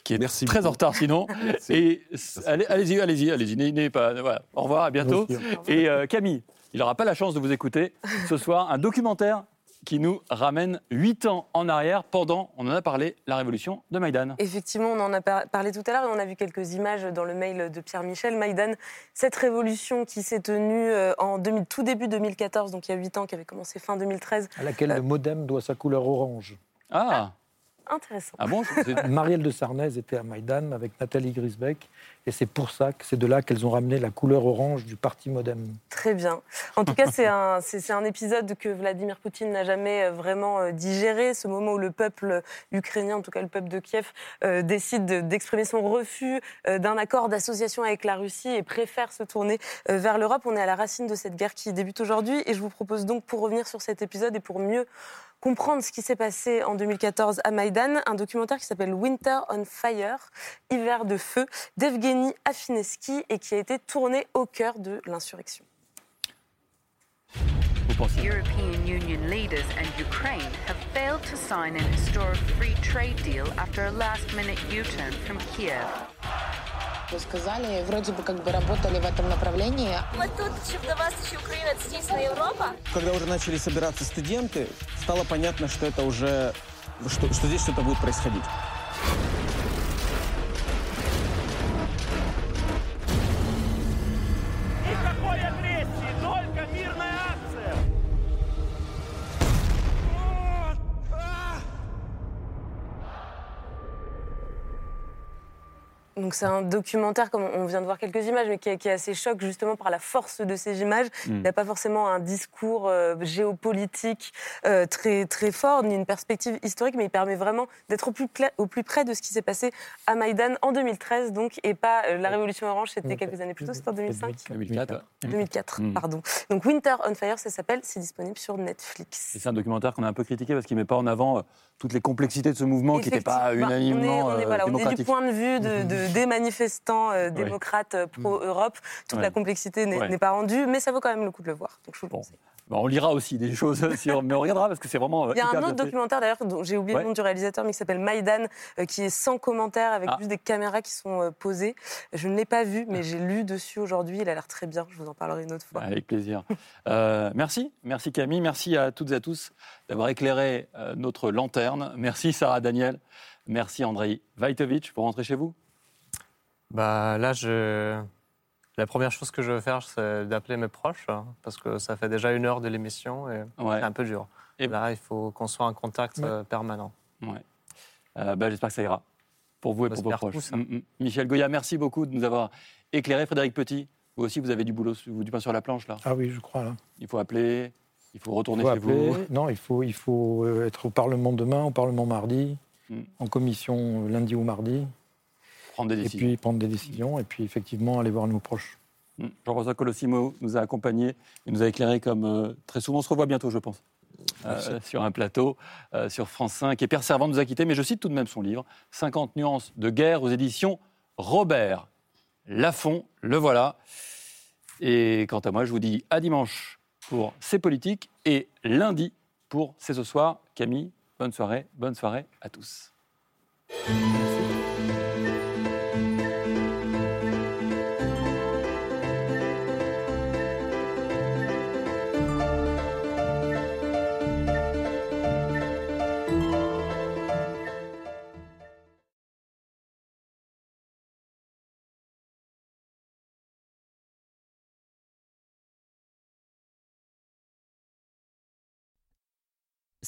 qui est très en retard sinon. Et allez-y, allez-y, allez-y, pas. Au revoir, à bientôt. Et euh, Camille, il n'aura pas la chance de vous écouter ce soir. Un documentaire qui nous ramène huit ans en arrière pendant, on en a parlé, la révolution de Maïdan. Effectivement, on en a parlé tout à l'heure et on a vu quelques images dans le mail de Pierre Michel. Maïdan, cette révolution qui s'est tenue euh, en tout début 2014, donc il y a huit ans, qui avait commencé fin 2013. À laquelle le euh, modem doit sa couleur orange. Ah intéressant. Ah bon Marielle de Sarnez était à Maïdan avec Nathalie Grisbeck, et c'est pour ça que c'est de là qu'elles ont ramené la couleur orange du parti Modem. Très bien. En tout cas, c'est un, c'est, un épisode que Vladimir Poutine n'a jamais euh, vraiment euh, digéré, ce moment où le peuple ukrainien, en tout cas le peuple de Kiev, euh, décide d'exprimer son refus d'un accord d'association avec la Russie et préfère se tourner vers l'Europe. On est à la racine de cette guerre qui débute aujourd'hui, et je vous propose donc, pour revenir sur cet épisode et pour mieux comprendre ce qui s'est passé en 2014 à Maïdan, un documentaire qui s'appelle Winter on Fire, Hiver de feu, d'Evgeny Afineski et qui a été tourné au cœur de l'insurrection. European Union leaders and Ukraine have failed to sign an historic free trade deal after a last-minute U-turn from Kiev. Вы сказали, вроде бы как бы работали в этом направлении. Мы тут, чем до вас еще Украина, это единственная Европа. Когда уже начали собираться студенты, стало понятно, что это уже, что, что здесь что-то будет происходить. Donc c'est un documentaire, comme on vient de voir quelques images, mais qui est, assez choc justement par la force de ces images. Mm. Il n'y a pas forcément un discours euh, géopolitique euh, très, très fort, ni une perspective historique, mais il permet vraiment d'être au plus, au plus près de ce qui s'est passé à Maïdan en 2013, donc, et pas euh, la Révolution Orange, c'était quelques années plus tôt, c'était en 2005 2004. 2004, pardon. Donc Winter on Fire, ça s'appelle, c'est disponible sur Netflix. C'est un documentaire qu'on a un peu critiqué parce qu'il ne met pas en avant toutes les complexités de ce mouvement qui n'était pas unanimement on est, on est, du point de vue de des manifestants euh, démocrates euh, pro-Europe. Toute la complexité n'est pas rendue, mais ça vaut quand même le coup de le voir. Donc je vous le bah, on lira aussi des choses, sur, mais on regardera parce que c'est vraiment. Euh, Il y a un autre documentaire d'ailleurs dont j'ai oublié le nom du réalisateur, mais qui s'appelle Maïdan, qui est sans commentaire avec ah. juste des caméras qui sont posées. Je ne l'ai pas vu, mais j'ai lu dessus aujourd'hui. Il a l'air très bien. Je vous en parlerai une autre fois. Avec plaisir. merci, merci Camille, merci à toutes et à tous d'avoir éclairé notre lanterne. Merci Sarah Daniel, merci Andrei Vajtovic pour rentrer chez vous. Bah là, je... la première chose que je veux faire, c'est d'appeler mes proches, hein, parce que ça fait déjà une heure de l'émission et c'est un peu dur. Et là, il faut qu'on soit en contact euh, permanent. Ouais. Euh, bah, J'espère que ça ira pour vous et pour vos proches. Mm, mm. Michel Goya, merci beaucoup de nous avoir éclairé. Frédéric Petit, vous aussi, vous avez du boulot, du pain sur la planche là. Ah oui, je crois là. Il faut appeler, il faut retourner chez vous. Non, il faut, il faut euh, être au Parlement demain, au Parlement mardi, mm. en commission lundi ou mardi. Et puis prendre des décisions, et puis effectivement aller voir nos proches. Hmm. Jean-François Colossimo nous a accompagnés, il nous a éclairé comme euh, très souvent. On se revoit bientôt, je pense, euh, sur un plateau, euh, sur France 5. Et Pierre Servant nous a quittés, mais je cite tout de même son livre, 50 nuances de guerre aux éditions Robert Laffont. Le voilà. Et quant à moi, je vous dis à dimanche pour C'est politique et lundi pour C'est ce soir. Camille, bonne soirée, bonne soirée à tous.